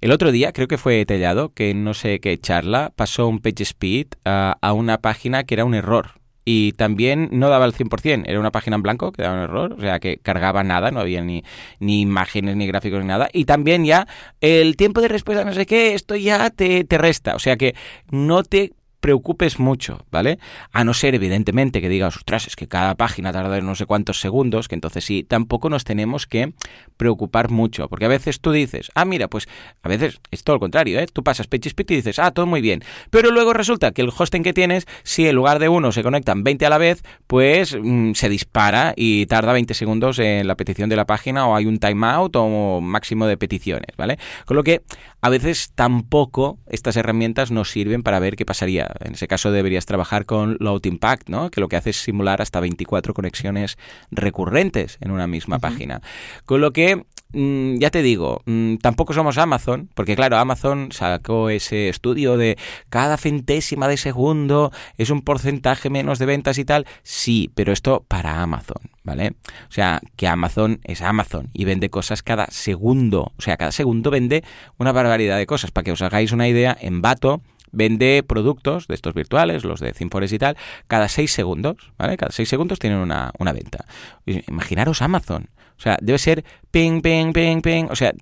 el otro día creo que fue Tellado que no sé qué charla pasó un page speed a, a una página que era un error y también no daba el 100%, era una página en blanco que daba un error, o sea que cargaba nada, no había ni, ni imágenes, ni gráficos, ni nada. Y también ya el tiempo de respuesta, no sé qué, esto ya te, te resta, o sea que no te preocupes mucho, ¿vale? A no ser, evidentemente, que digas, ostras, es que cada página tarda no sé cuántos segundos, que entonces sí, tampoco nos tenemos que preocupar mucho, porque a veces tú dices, ah, mira, pues a veces es todo lo contrario, ¿eh? Tú pasas PageSpeed y dices, ah, todo muy bien, pero luego resulta que el hosting que tienes, si en lugar de uno se conectan 20 a la vez, pues mm, se dispara y tarda 20 segundos en la petición de la página o hay un timeout o máximo de peticiones, ¿vale? Con lo que a veces tampoco estas herramientas nos sirven para ver qué pasaría en ese caso deberías trabajar con Load Impact, ¿no? que lo que hace es simular hasta 24 conexiones recurrentes en una misma página. Con lo que mm, ya te digo, mm, tampoco somos Amazon, porque claro, Amazon sacó ese estudio de cada centésima de segundo es un porcentaje menos de ventas y tal. Sí, pero esto para Amazon, ¿vale? O sea, que Amazon es Amazon y vende cosas cada segundo. O sea, cada segundo vende una barbaridad de cosas. Para que os hagáis una idea, en Bato vende productos de estos virtuales, los de Cinfores y tal, cada seis segundos, ¿vale? Cada seis segundos tienen una, una venta. Imaginaros Amazon. O sea, debe ser ping, ping, ping, ping. O sea,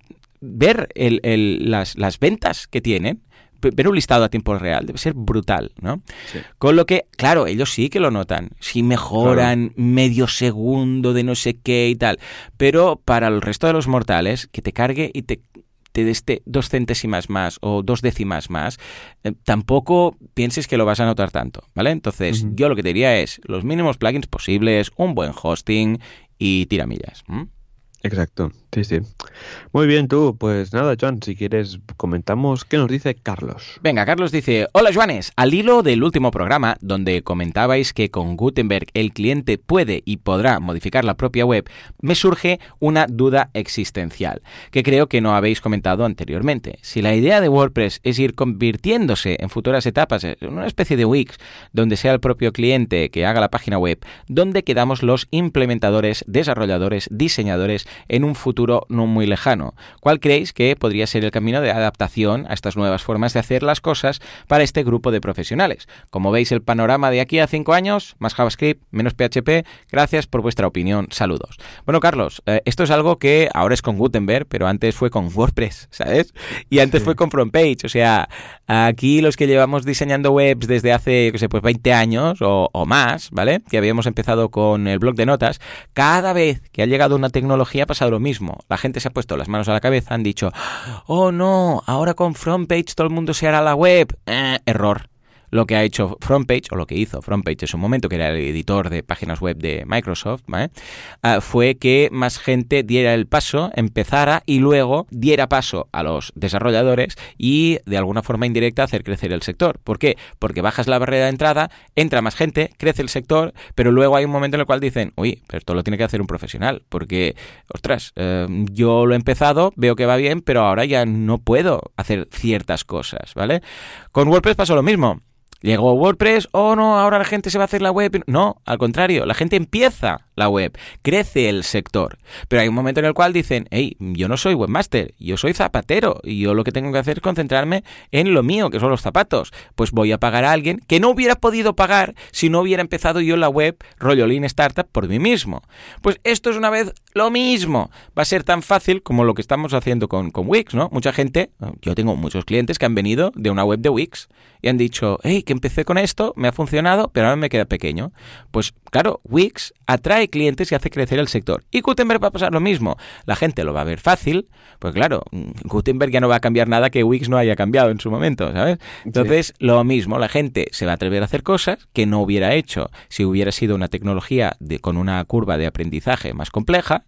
ver el, el, las, las ventas que tienen ver un listado a tiempo real debe ser brutal, ¿no? Con lo que, claro, ellos sí que lo notan. Si mejoran medio segundo de no sé qué y tal. Pero para el resto de los mortales, que te cargue y te te deste dos centésimas más o dos décimas más, eh, tampoco pienses que lo vas a notar tanto, ¿vale? Entonces, yo lo que te diría es los mínimos plugins posibles, un buen hosting y tiramillas. Exacto, sí, sí. Muy bien, tú, pues nada, Joan, si quieres comentamos qué nos dice Carlos. Venga, Carlos dice, hola Joanes, al hilo del último programa donde comentabais que con Gutenberg el cliente puede y podrá modificar la propia web, me surge una duda existencial, que creo que no habéis comentado anteriormente. Si la idea de WordPress es ir convirtiéndose en futuras etapas en una especie de Wix, donde sea el propio cliente que haga la página web, donde quedamos los implementadores, desarrolladores, diseñadores, en un futuro no muy lejano. ¿Cuál creéis que podría ser el camino de adaptación a estas nuevas formas de hacer las cosas para este grupo de profesionales? Como veis el panorama de aquí a cinco años, más JavaScript, menos PHP, gracias por vuestra opinión, saludos. Bueno, Carlos, eh, esto es algo que ahora es con Gutenberg, pero antes fue con WordPress, ¿sabes? Y antes fue con FrontPage, o sea, aquí los que llevamos diseñando webs desde hace, qué sé, pues 20 años o, o más, ¿vale? Que habíamos empezado con el blog de notas, cada vez que ha llegado una tecnología ha pasado lo mismo. La gente se ha puesto las manos a la cabeza, han dicho, oh no, ahora con FrontPage todo el mundo se hará la web. Eh, error lo que ha hecho FrontPage, o lo que hizo FrontPage en su momento, que era el editor de páginas web de Microsoft, ah, fue que más gente diera el paso, empezara y luego diera paso a los desarrolladores y de alguna forma indirecta hacer crecer el sector. ¿Por qué? Porque bajas la barrera de entrada, entra más gente, crece el sector, pero luego hay un momento en el cual dicen, uy, pero esto lo tiene que hacer un profesional, porque, ostras, eh, yo lo he empezado, veo que va bien, pero ahora ya no puedo hacer ciertas cosas, ¿vale? Con WordPress pasó lo mismo. Llegó WordPress, oh no, ahora la gente se va a hacer la web. No, al contrario, la gente empieza la web, crece el sector. Pero hay un momento en el cual dicen, hey, yo no soy webmaster, yo soy zapatero y yo lo que tengo que hacer es concentrarme en lo mío, que son los zapatos. Pues voy a pagar a alguien que no hubiera podido pagar si no hubiera empezado yo la web rollo Lean Startup por mí mismo. Pues esto es una vez lo mismo. Va a ser tan fácil como lo que estamos haciendo con, con Wix, ¿no? Mucha gente, yo tengo muchos clientes que han venido de una web de Wix y han dicho, hey, que empecé con esto, me ha funcionado, pero ahora me queda pequeño. Pues claro, Wix atrae clientes y hace crecer el sector. Y Gutenberg va a pasar lo mismo. La gente lo va a ver fácil, pues claro, Gutenberg ya no va a cambiar nada que Wix no haya cambiado en su momento, ¿sabes? Entonces, lo mismo, la gente se va a atrever a hacer cosas que no hubiera hecho si hubiera sido una tecnología de, con una curva de aprendizaje más compleja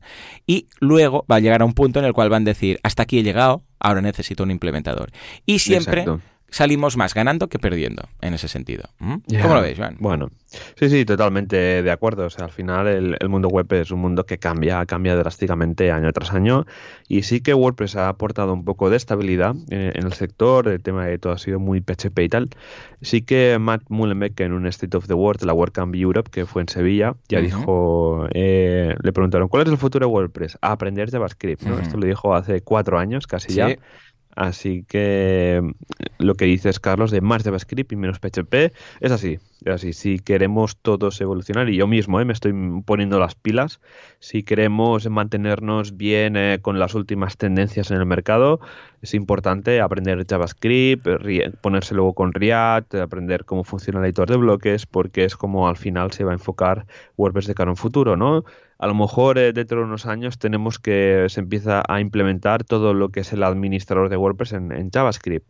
y luego va a llegar a un punto en el cual van a decir, hasta aquí he llegado, ahora necesito un implementador. Y siempre salimos más ganando que perdiendo en ese sentido. ¿Cómo lo ves, Joan? Bueno, sí, sí, totalmente de acuerdo. O sea, al final el, mundo web es un mundo que cambia, cambia drásticamente año tras año y sí que WordPress ha aportado un poco de estabilidad eh, en el sector, el tema de todo ha sido muy PHP y tal. Sí que Matt Mullenbeck en un State of the World, la WordCamp Europe, que fue en Sevilla, ya dijo, eh, le preguntaron, ¿cuál es el futuro de WordPress? aprender JavaScript, ¿no? Esto lo dijo hace cuatro años casi ya. Así que mm, lo que dices, Carlos, de más JavaScript y menos PHP, es así. Así. Si queremos todos evolucionar, y yo mismo ¿eh? me estoy poniendo las pilas, si queremos mantenernos bien eh, con las últimas tendencias en el mercado, es importante aprender JavaScript, ponerse luego con React, aprender cómo funciona el editor de bloques, porque es como al final se va a enfocar WordPress de cara a un futuro, ¿no? a lo mejor eh, dentro de unos años tenemos que se empieza a implementar todo lo que es el administrador de WordPress en, JavaScript.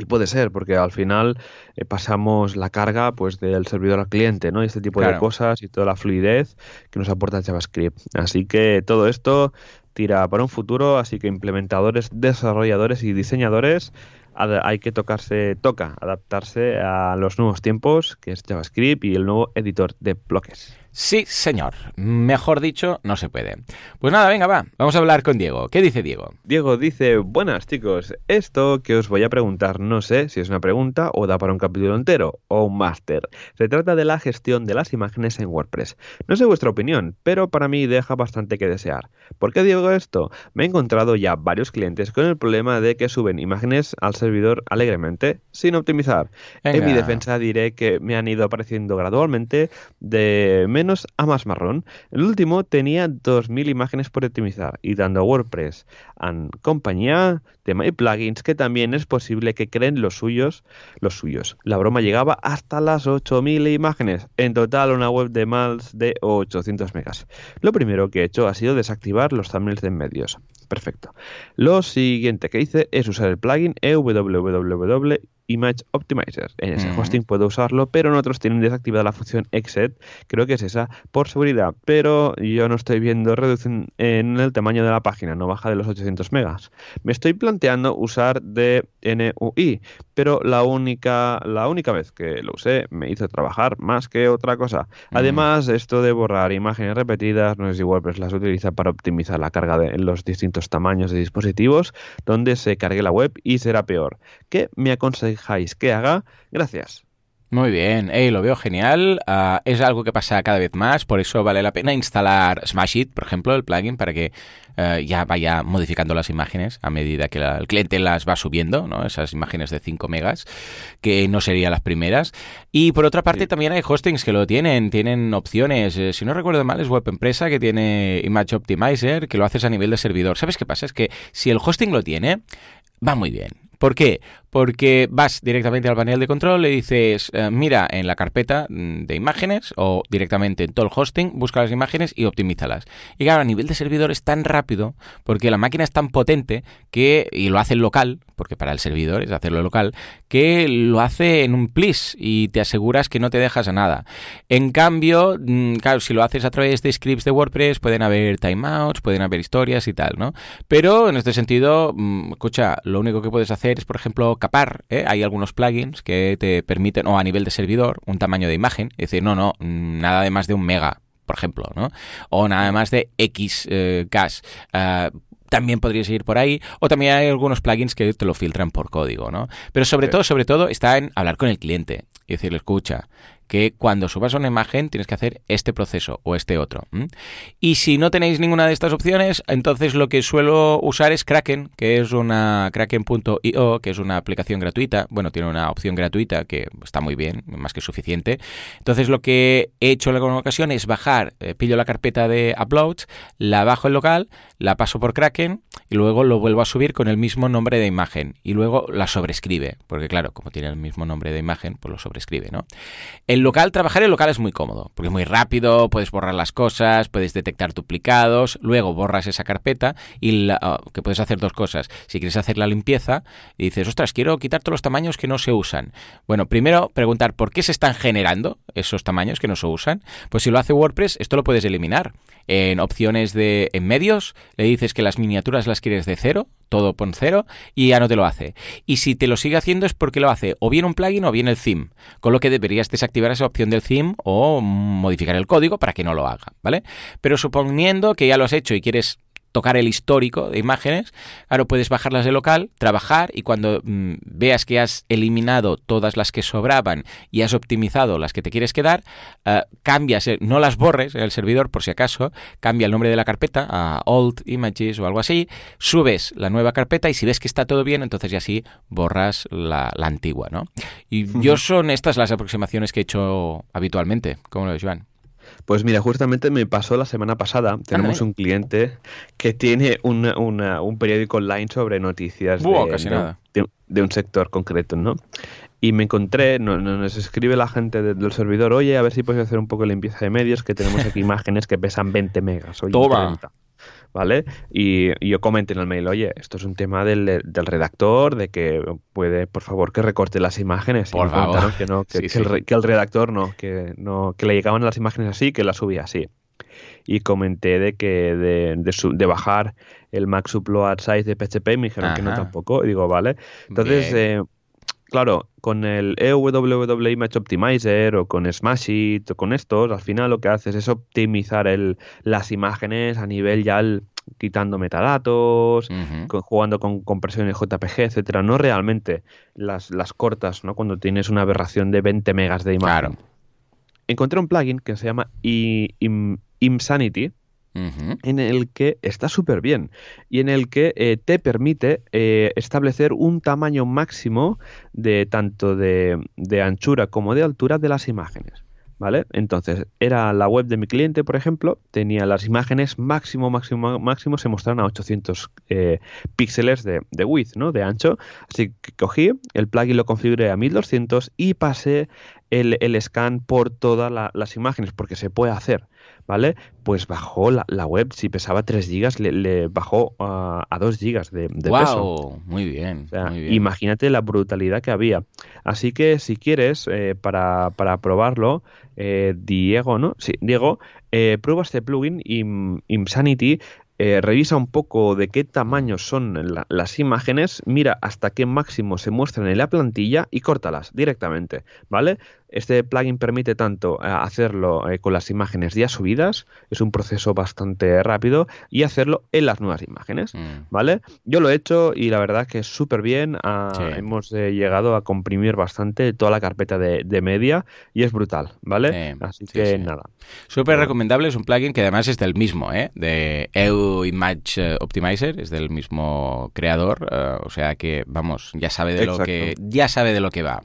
Y puede ser, porque al final eh, pasamos la carga pues del servidor al cliente, ¿no? Y este tipo de cosas y toda la fluidez que nos aporta JavaScript. Así que todo esto tira para un futuro, así que implementadores, desarrolladores y diseñadores hay que tocarse, toca adaptarse a los nuevos tiempos, que es JavaScript y el nuevo editor de bloques. Sí, señor. Mejor dicho, no se puede. Pues nada, venga, va. Vamos a hablar con Diego. ¿Qué dice Diego? Diego dice, buenas chicos, esto que os voy a preguntar no sé si es una pregunta o da para un capítulo entero o un máster. Se trata de la gestión de las imágenes en WordPress. No sé vuestra opinión, pero para mí deja bastante que desear. ¿Por qué digo esto? Me he encontrado ya varios clientes con el problema de que suben imágenes al servidor alegremente sin optimizar. En mi defensa diré que me han ido apareciendo gradualmente de menos a más marrón. El último tenía 2.000 imágenes por optimizar y dando WordPress and compañía, tema y plugins que también es posible que creen los suyos, los suyos. La broma llegaba hasta las 8.000 imágenes. En total una web de más de 800 megas. Lo primero que he hecho ha sido desactivar los thumbnails de medios. Perfecto. Lo siguiente que hice es usar el plugin www Image Optimizer. En ese hosting puedo usarlo, pero en otros tienen desactivada la función exit, creo que es esa, por seguridad. Pero yo no estoy viendo reducción en el tamaño de la página, no baja de los 800 megas. Me estoy planteando usar DNUI, pero la única, la única vez que lo usé me hizo trabajar más que otra cosa. Además, esto de borrar imágenes repetidas, no es igual, pero las utiliza para optimizar la carga de los distintos tamaños de dispositivos donde se cargue la web y será peor. ¿Qué me que haga? Gracias. Muy bien, lo veo genial. Ah, es algo que pasa cada vez más, por eso vale la pena instalar Smashit, por ejemplo, el plugin, para que eh, ya vaya modificando las imágenes a medida que el cliente las va subiendo, ¿no? esas imágenes de 5 megas, que no serían las primeras. Y por otra parte, también hay hostings que lo tienen, tienen opciones. Eh, si no recuerdo mal, es Web Empresa que tiene Image Optimizer, que lo haces a nivel de servidor. ¿Sabes qué pasa? Es que si el hosting lo tiene, va muy bien. ¿Por qué? Porque vas directamente al panel de control, le dices, eh, mira en la carpeta mm, de imágenes o directamente en todo el hosting, busca las imágenes y optimízalas. Y claro, a nivel de servidor es tan rápido porque la máquina es tan potente que, y lo hace local, porque para el servidor es hacerlo local, que lo hace en un plis y te aseguras que no te dejas a nada. En cambio, mm, claro, si lo haces a través de scripts de WordPress, pueden haber timeouts, pueden haber historias y tal, ¿no? Pero en este sentido, mm, escucha, lo único que puedes hacer es, por ejemplo, capar. ¿eh? Hay algunos plugins que te permiten, o a nivel de servidor, un tamaño de imagen. Es decir, no, no, nada de más de un mega, por ejemplo, ¿no? O nada más de X eh, gas. Eh, también podrías ir por ahí. O también hay algunos plugins que te lo filtran por código, ¿no? Pero sobre todo, sobre todo, está en hablar con el cliente y decirle, escucha, que cuando subas una imagen tienes que hacer este proceso o este otro. Y si no tenéis ninguna de estas opciones, entonces lo que suelo usar es Kraken, que es una kraken.io, que es una aplicación gratuita. Bueno, tiene una opción gratuita que está muy bien, más que suficiente. Entonces lo que he hecho en alguna ocasión es bajar, eh, pillo la carpeta de uploads, la bajo en local, la paso por Kraken y luego lo vuelvo a subir con el mismo nombre de imagen y luego la sobrescribe, porque claro, como tiene el mismo nombre de imagen, pues lo sobrescribe, ¿no? El local, trabajar en local es muy cómodo, porque es muy rápido, puedes borrar las cosas, puedes detectar duplicados, luego borras esa carpeta y ah, que puedes hacer dos cosas. Si quieres hacer la limpieza y dices, ostras, quiero quitar todos los tamaños que no se usan. Bueno, primero preguntar por qué se están generando esos tamaños que no se usan. Pues si lo hace WordPress, esto lo puedes eliminar. En opciones de en medios, le dices que las miniaturas las quieres de cero, todo pon cero y ya no te lo hace. Y si te lo sigue haciendo es porque lo hace o bien un plugin o bien el theme, con lo que deberías desactivar esa opción del theme o modificar el código para que no lo haga, ¿vale? Pero suponiendo que ya lo has hecho y quieres tocar el histórico de imágenes, claro, puedes bajarlas de local, trabajar y cuando mm, veas que has eliminado todas las que sobraban y has optimizado las que te quieres quedar, uh, cambias, no las borres en el servidor por si acaso, cambia el nombre de la carpeta a Old Images o algo así, subes la nueva carpeta y si ves que está todo bien, entonces ya sí borras la, la antigua, ¿no? Y yo son estas las aproximaciones que he hecho habitualmente. ¿Cómo lo ves, Joan? Pues mira, justamente me pasó la semana pasada. Tenemos un cliente que tiene un periódico online sobre noticias de, un sector concreto, ¿no? Y me encontré, nos escribe la gente del servidor, oye, a ver si puedes hacer un poco de limpieza de medios, que tenemos aquí imágenes que pesan 20 megas. Oye, Toma. ¿Vale? Y, yo comenté en el mail, oye, esto es un tema del, redactor, de que puede, por favor, que recorte las imágenes. Por favor. Que, no, que, El, redactor no que, no, que le llegaban las imágenes así, que las subía así. Y comenté de que de, de, bajar el max upload size de PHP y me dijeron que no tampoco. Y digo, vale. Entonces, eh, claro, con el EWW Image Optimizer o con Smashit o con estos, al final lo que haces es optimizar el, las imágenes a nivel ya quitando metadatos, jugando con compresiones JPG, etcétera, no realmente las, las cortas, ¿no? Cuando tienes una aberración de 20 megas de imagen. Encontré un plugin que se llama En el que está súper bien y en el que eh, te permite eh, establecer un tamaño máximo de tanto de, anchura como de altura de las imágenes. ¿Vale? Entonces, era la web de mi cliente, por ejemplo, tenía las imágenes máximo, máximo, máximo, se mostraron a 800 eh, píxeles de, width, ¿no? De ancho. Así que cogí, el plugin lo configuré a 1200 y pasé el, scan por todas las imágenes, porque se puede hacer. ¿vale? Pues bajó la, web, si pesaba 3 gigas, le, bajó a 2 gigas de, peso. Muy bien, Imagínate la brutalidad que había. Así que si quieres, eh, para, para, probarlo, eh, Diego, ¿no? Sí, Diego, eh, prueba este plugin Insanity eh, revisa un poco de qué tamaño son las imágenes, mira hasta qué máximo se muestran en la plantilla y córtalas directamente, ¿vale? Este plugin permite tanto eh, hacerlo eh, con las imágenes ya subidas, es un proceso bastante rápido, y hacerlo en las nuevas imágenes, mm. ¿vale? Yo lo he hecho y la verdad que es súper bien. Ah, hemos llegado a comprimir bastante toda la carpeta de, media y es brutal, ¿vale? Así que nada. Súper recomendable, es un plugin que además es del mismo, ¿eh? De EU Image Optimizer, es del mismo creador, o sea que, vamos, ya sabe de lo que ya sabe de lo que va.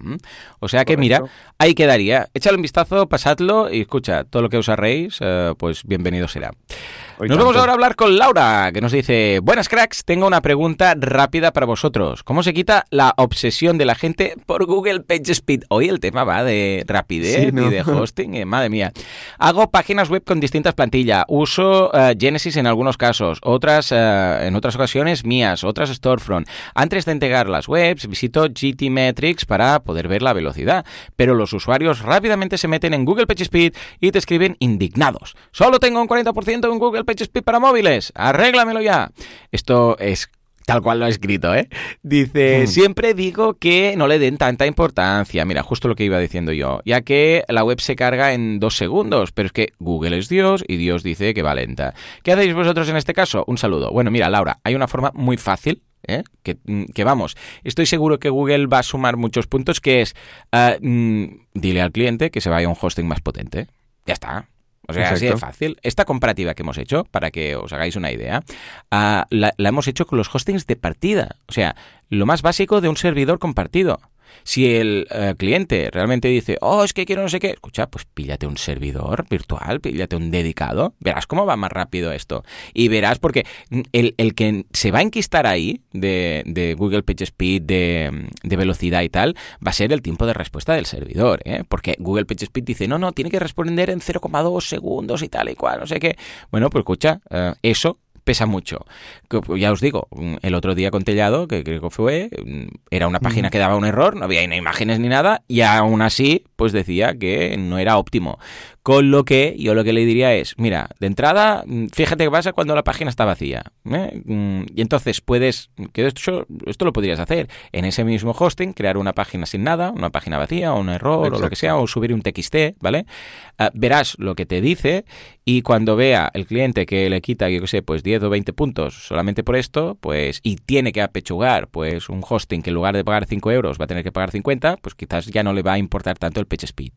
O sea que, mira, hay quedaría. Échale un vistazo, pasadlo y escucha, todo lo que os harréis, eh, pues bienvenido será. Nos vamos ahora a hablar con Laura, que nos dice, buenas cracks, tengo una pregunta rápida para vosotros. ¿Cómo se quita la obsesión de la gente por Google PageSpeed? Hoy el tema va de rapidez y de hosting, eh, madre mía. Hago páginas web con distintas plantillas, uso eh, Genesis en algunos casos, otras en otras ocasiones mías, otras Storefront. Antes de integrar las webs, visito GTmetrix para poder ver la velocidad, pero los usuarios rápidamente se meten en Google PageSpeed y te escriben indignados. Solo tengo un 40% en Google PageSpeed para móviles. Arréglamelo ya. Esto es Tal cual lo ha escrito, ¿eh? Dice, hmm. siempre digo que no le den tanta importancia. Mira, justo lo que iba diciendo yo. Ya que la web se carga en dos segundos, pero es que Google es Dios y Dios dice que va lenta. ¿Qué hacéis vosotros en este caso? Un saludo. Bueno, mira, Laura, hay una forma muy fácil ¿eh? Mm, que, vamos, estoy seguro que Google va a sumar muchos puntos, que es, ah, mm, dile al cliente que se vaya a un hosting más potente. Ya está. O sea, así de fácil. Esta comparativa que hemos hecho, para que os hagáis una idea, ah, la hemos hecho con los hostings de partida. O sea, lo más básico de un servidor compartido. Si el eh, cliente realmente dice, oh, es que quiero no sé qué, escucha, pues píllate un servidor virtual, píllate un dedicado, verás cómo va más rápido esto. Y verás, porque el, que se va a enquistar ahí de, de Google PageSpeed, de, de, velocidad y tal, va a ser el tiempo de respuesta del servidor, ¿eh? Porque Google PageSpeed dice, no, no, tiene que responder en 0,2 segundos y tal y cual, no sé qué. Bueno, pues escucha, eh, eso pesa mucho. Ya os digo, el otro día con Tellado, que creo que fue, era una página que daba un error, no había ni imágenes ni nada, y aún así, pues decía que no era óptimo. Con lo que yo lo que le diría es, mira, de entrada, mm, fíjate qué pasa cuando la página está vacía. ¿eh? Mm, y entonces puedes, que esto, esto lo podrías hacer en ese mismo hosting, crear una página sin nada, una página vacía o un error o lo que sea, o subir un TXT, ¿vale? Ah, verás lo que te dice y cuando vea el cliente que le quita, yo qué sé, pues 10 o 20 puntos solamente por esto, pues, y tiene que apechugar, pues, un hosting que en lugar de pagar 5 euros va a tener que pagar 50, pues quizás ya no le va a importar tanto el page speed.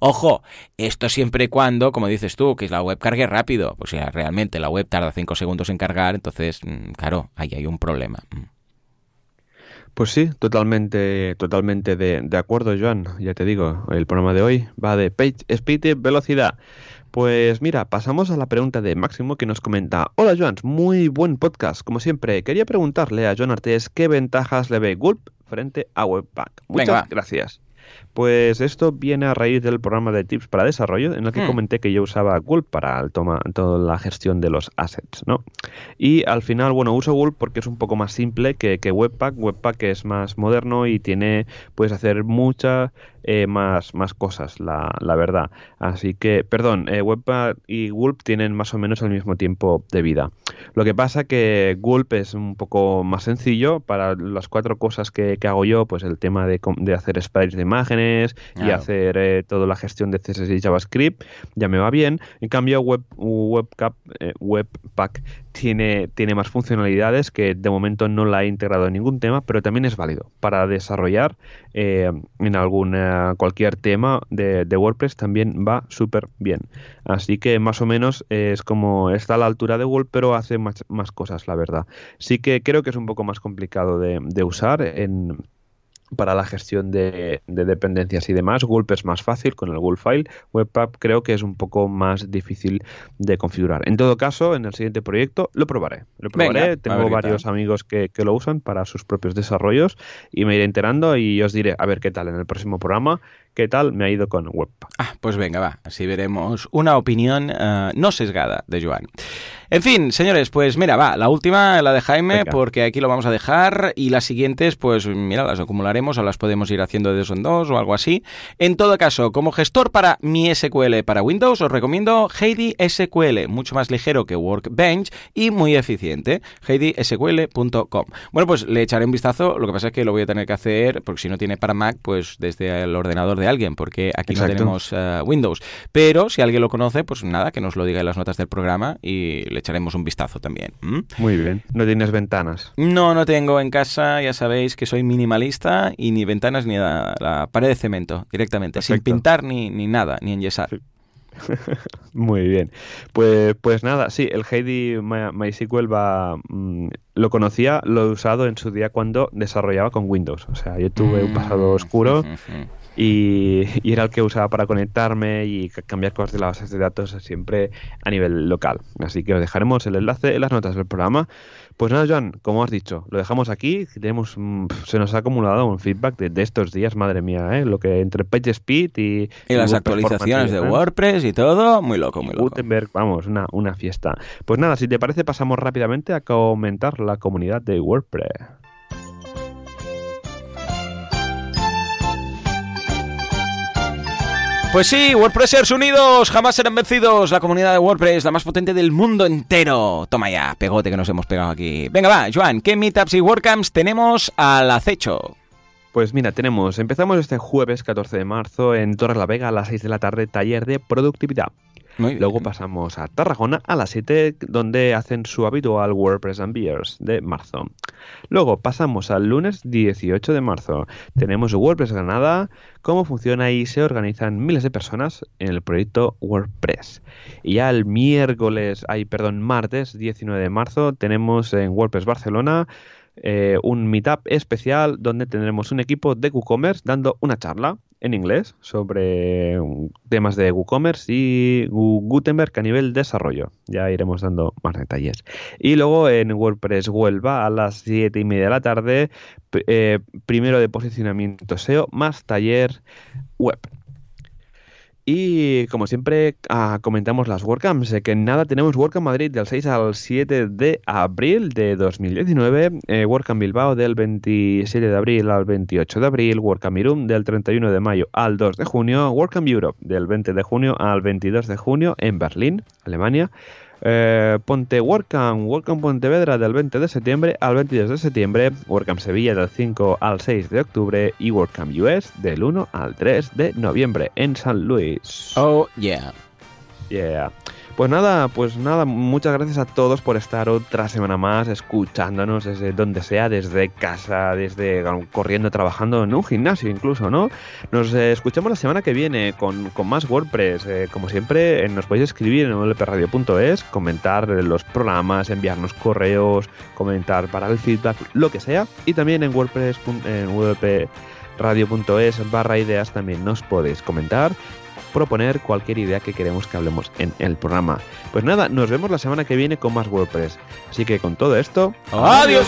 Ojo, esto siempre y cuando, como dices tú, que la web cargue rápido, pues ya realmente la web tarda 5 segundos en cargar, entonces, mm, claro, ahí hay un problema. Pues sí, totalmente, totalmente de, de, acuerdo, Joan. Ya te digo, el programa de hoy va de page speed y velocidad. Pues mira, pasamos a la pregunta de Máximo que nos comenta: Hola Joan, muy buen podcast. Como siempre, quería preguntarle a Joan Artés qué ventajas le ve Gulp frente a Webpack. Muchas gracias. Pues esto viene a raíz del programa de tips para desarrollo en el que hmm. comenté que yo usaba Gulp para toma, toda la gestión de los assets, ¿no? Y al final, bueno, uso Gulp porque es un poco más simple que, que Webpack. Webpack es más moderno y tiene, puedes hacer mucha eh, más, más cosas, la, la, verdad. Así que, perdón, eh, Webpack y Gulp tienen más o menos el mismo tiempo de vida. Lo que pasa que Gulp es un poco más sencillo para las cuatro cosas que, que hago yo, pues el tema de, de hacer sprites de imágenes y hacer eh, toda la gestión de CSS y JavaScript, ya me va bien. En cambio, Web, Webpack, Webpack tiene, tiene más funcionalidades que de momento no la he integrado en ningún tema, pero también es válido para desarrollar en alguna cualquier tema de, WordPress también va súper bien. Así que más o menos es como está a la altura de Google, pero hace más, cosas, la verdad. Sí que creo que es un poco más complicado de, de usar en para la gestión de, dependencias y demás. Gulp es más fácil con el Gulp File. Webpack creo que es un poco más difícil de configurar. En todo caso, en el siguiente proyecto lo probaré. Lo probaré. Tengo varios amigos que, que, lo usan para sus propios desarrollos y me iré enterando y os diré a ver qué tal en el próximo programa qué tal me ha ido con Webpack. Ah, pues venga, va. Así veremos una opinión uh, no sesgada de Joan. En fin, señores, pues mira, va, la última, la de Jaime, venga. porque aquí lo vamos a dejar, y las siguientes, pues mira, las acumularemos o las podemos ir haciendo de dos en dos o algo así. En todo caso, como gestor para mi SQL para Windows, os recomiendo Heidi SQL, mucho más ligero que Workbench y muy eficiente, heidisql.com. Bueno, pues le echaré un vistazo, lo que pasa es que lo voy a tener que hacer, porque si no tiene para Mac, pues desde el ordenador de alguien, porque aquí no tenemos uh, Windows. Pero si alguien lo conoce, pues nada, que nos lo diga en las notas del programa y le echaremos un vistazo también. ¿Mm? Muy bien. ¿No tienes ventanas? No, no tengo en casa, ya sabéis que soy minimalista y ni ventanas ni la, la pared de cemento directamente, Perfecto. sin pintar ni, ni nada, ni enyesar. Sí. Muy bien. Pues, pues nada, sí, el Heidi MySQL va. Mmm, lo conocía, lo he usado en su día cuando desarrollaba con Windows. O sea, yo tuve un pasado oscuro y, y, era el que usaba para conectarme y cambiar cosas de las bases de datos siempre a nivel local. Así que os dejaremos el enlace en las notas del programa. Pues nada, Joan, como has dicho, lo dejamos aquí. Tenemos, mm, se nos ha acumulado un feedback de, de estos días, madre mía, ¿eh? lo que entre PageSpeed y, y las actualizaciones de WordPress y todo, muy loco, muy loco. Gutenberg, vamos, una, una fiesta. Pues nada, si te parece, pasamos rápidamente a comentar la comunidad de WordPress. Pues sí, WordPressers unidos, jamás serán vencidos. La comunidad de WordPress, la más potente del mundo entero. Toma ya, pegote que nos hemos pegado aquí. Venga, va, Joan, ¿qué meetups y WordCamps tenemos al acecho? Pues mira, tenemos, empezamos este jueves 14 de marzo en Torres la Vega a las 6 de la tarde, taller de productividad. Luego pasamos a Tarragona a las 7, donde hacen su habitual WordPress and Beers de marzo. Luego pasamos al lunes 18 de marzo. Tenemos WordPress Granada, cómo funciona y se organizan miles de personas en el proyecto WordPress. Y ya el miércoles, ay, perdón, martes 19 de marzo, tenemos en WordPress Barcelona eh, un meetup especial donde tendremos un equipo de WooCommerce dando una charla en inglés sobre temas de WooCommerce y Gutenberg a nivel desarrollo. Ya iremos dando más detalles. Y luego en WordPress Huelva a las 7 y media de la tarde, eh, primero de posicionamiento SEO más taller web. Y como siempre, ah, comentamos las WordCamps. que nada, tenemos WordCamp Madrid del 6 al 7 de abril de 2019, eh, WordCamp Bilbao del 27 de abril al 28 de abril, WordCamp Irún del 31 de mayo al 2 de junio, WordCamp Europe del 20 de junio al 22 de junio en Berlín, Alemania. Eh, Ponte WordCamp, WordCamp Pontevedra del 20 de septiembre al 22 de septiembre, WordCamp Sevilla del 5 al 6 de octubre y WordCamp US del 1 al 3 de noviembre en San Luis. Oh, yeah. Yeah. Pues nada, pues nada, muchas gracias a todos por estar otra semana más escuchándonos desde donde sea, desde casa, desde corriendo, trabajando en un gimnasio incluso, ¿no? Nos eh, escuchamos la semana que viene con, más WordPress. Eh, como siempre, eh, nos podéis escribir en wpradio.es, comentar los programas, enviarnos correos, comentar para el feedback, lo que sea. Y también en WordPress, en wpradio.es barra ideas también nos podéis comentar proponer cualquier idea que queremos que hablemos en el programa. Pues nada, nos vemos la semana que viene con más WordPress. Así que con todo esto... ¡Adiós!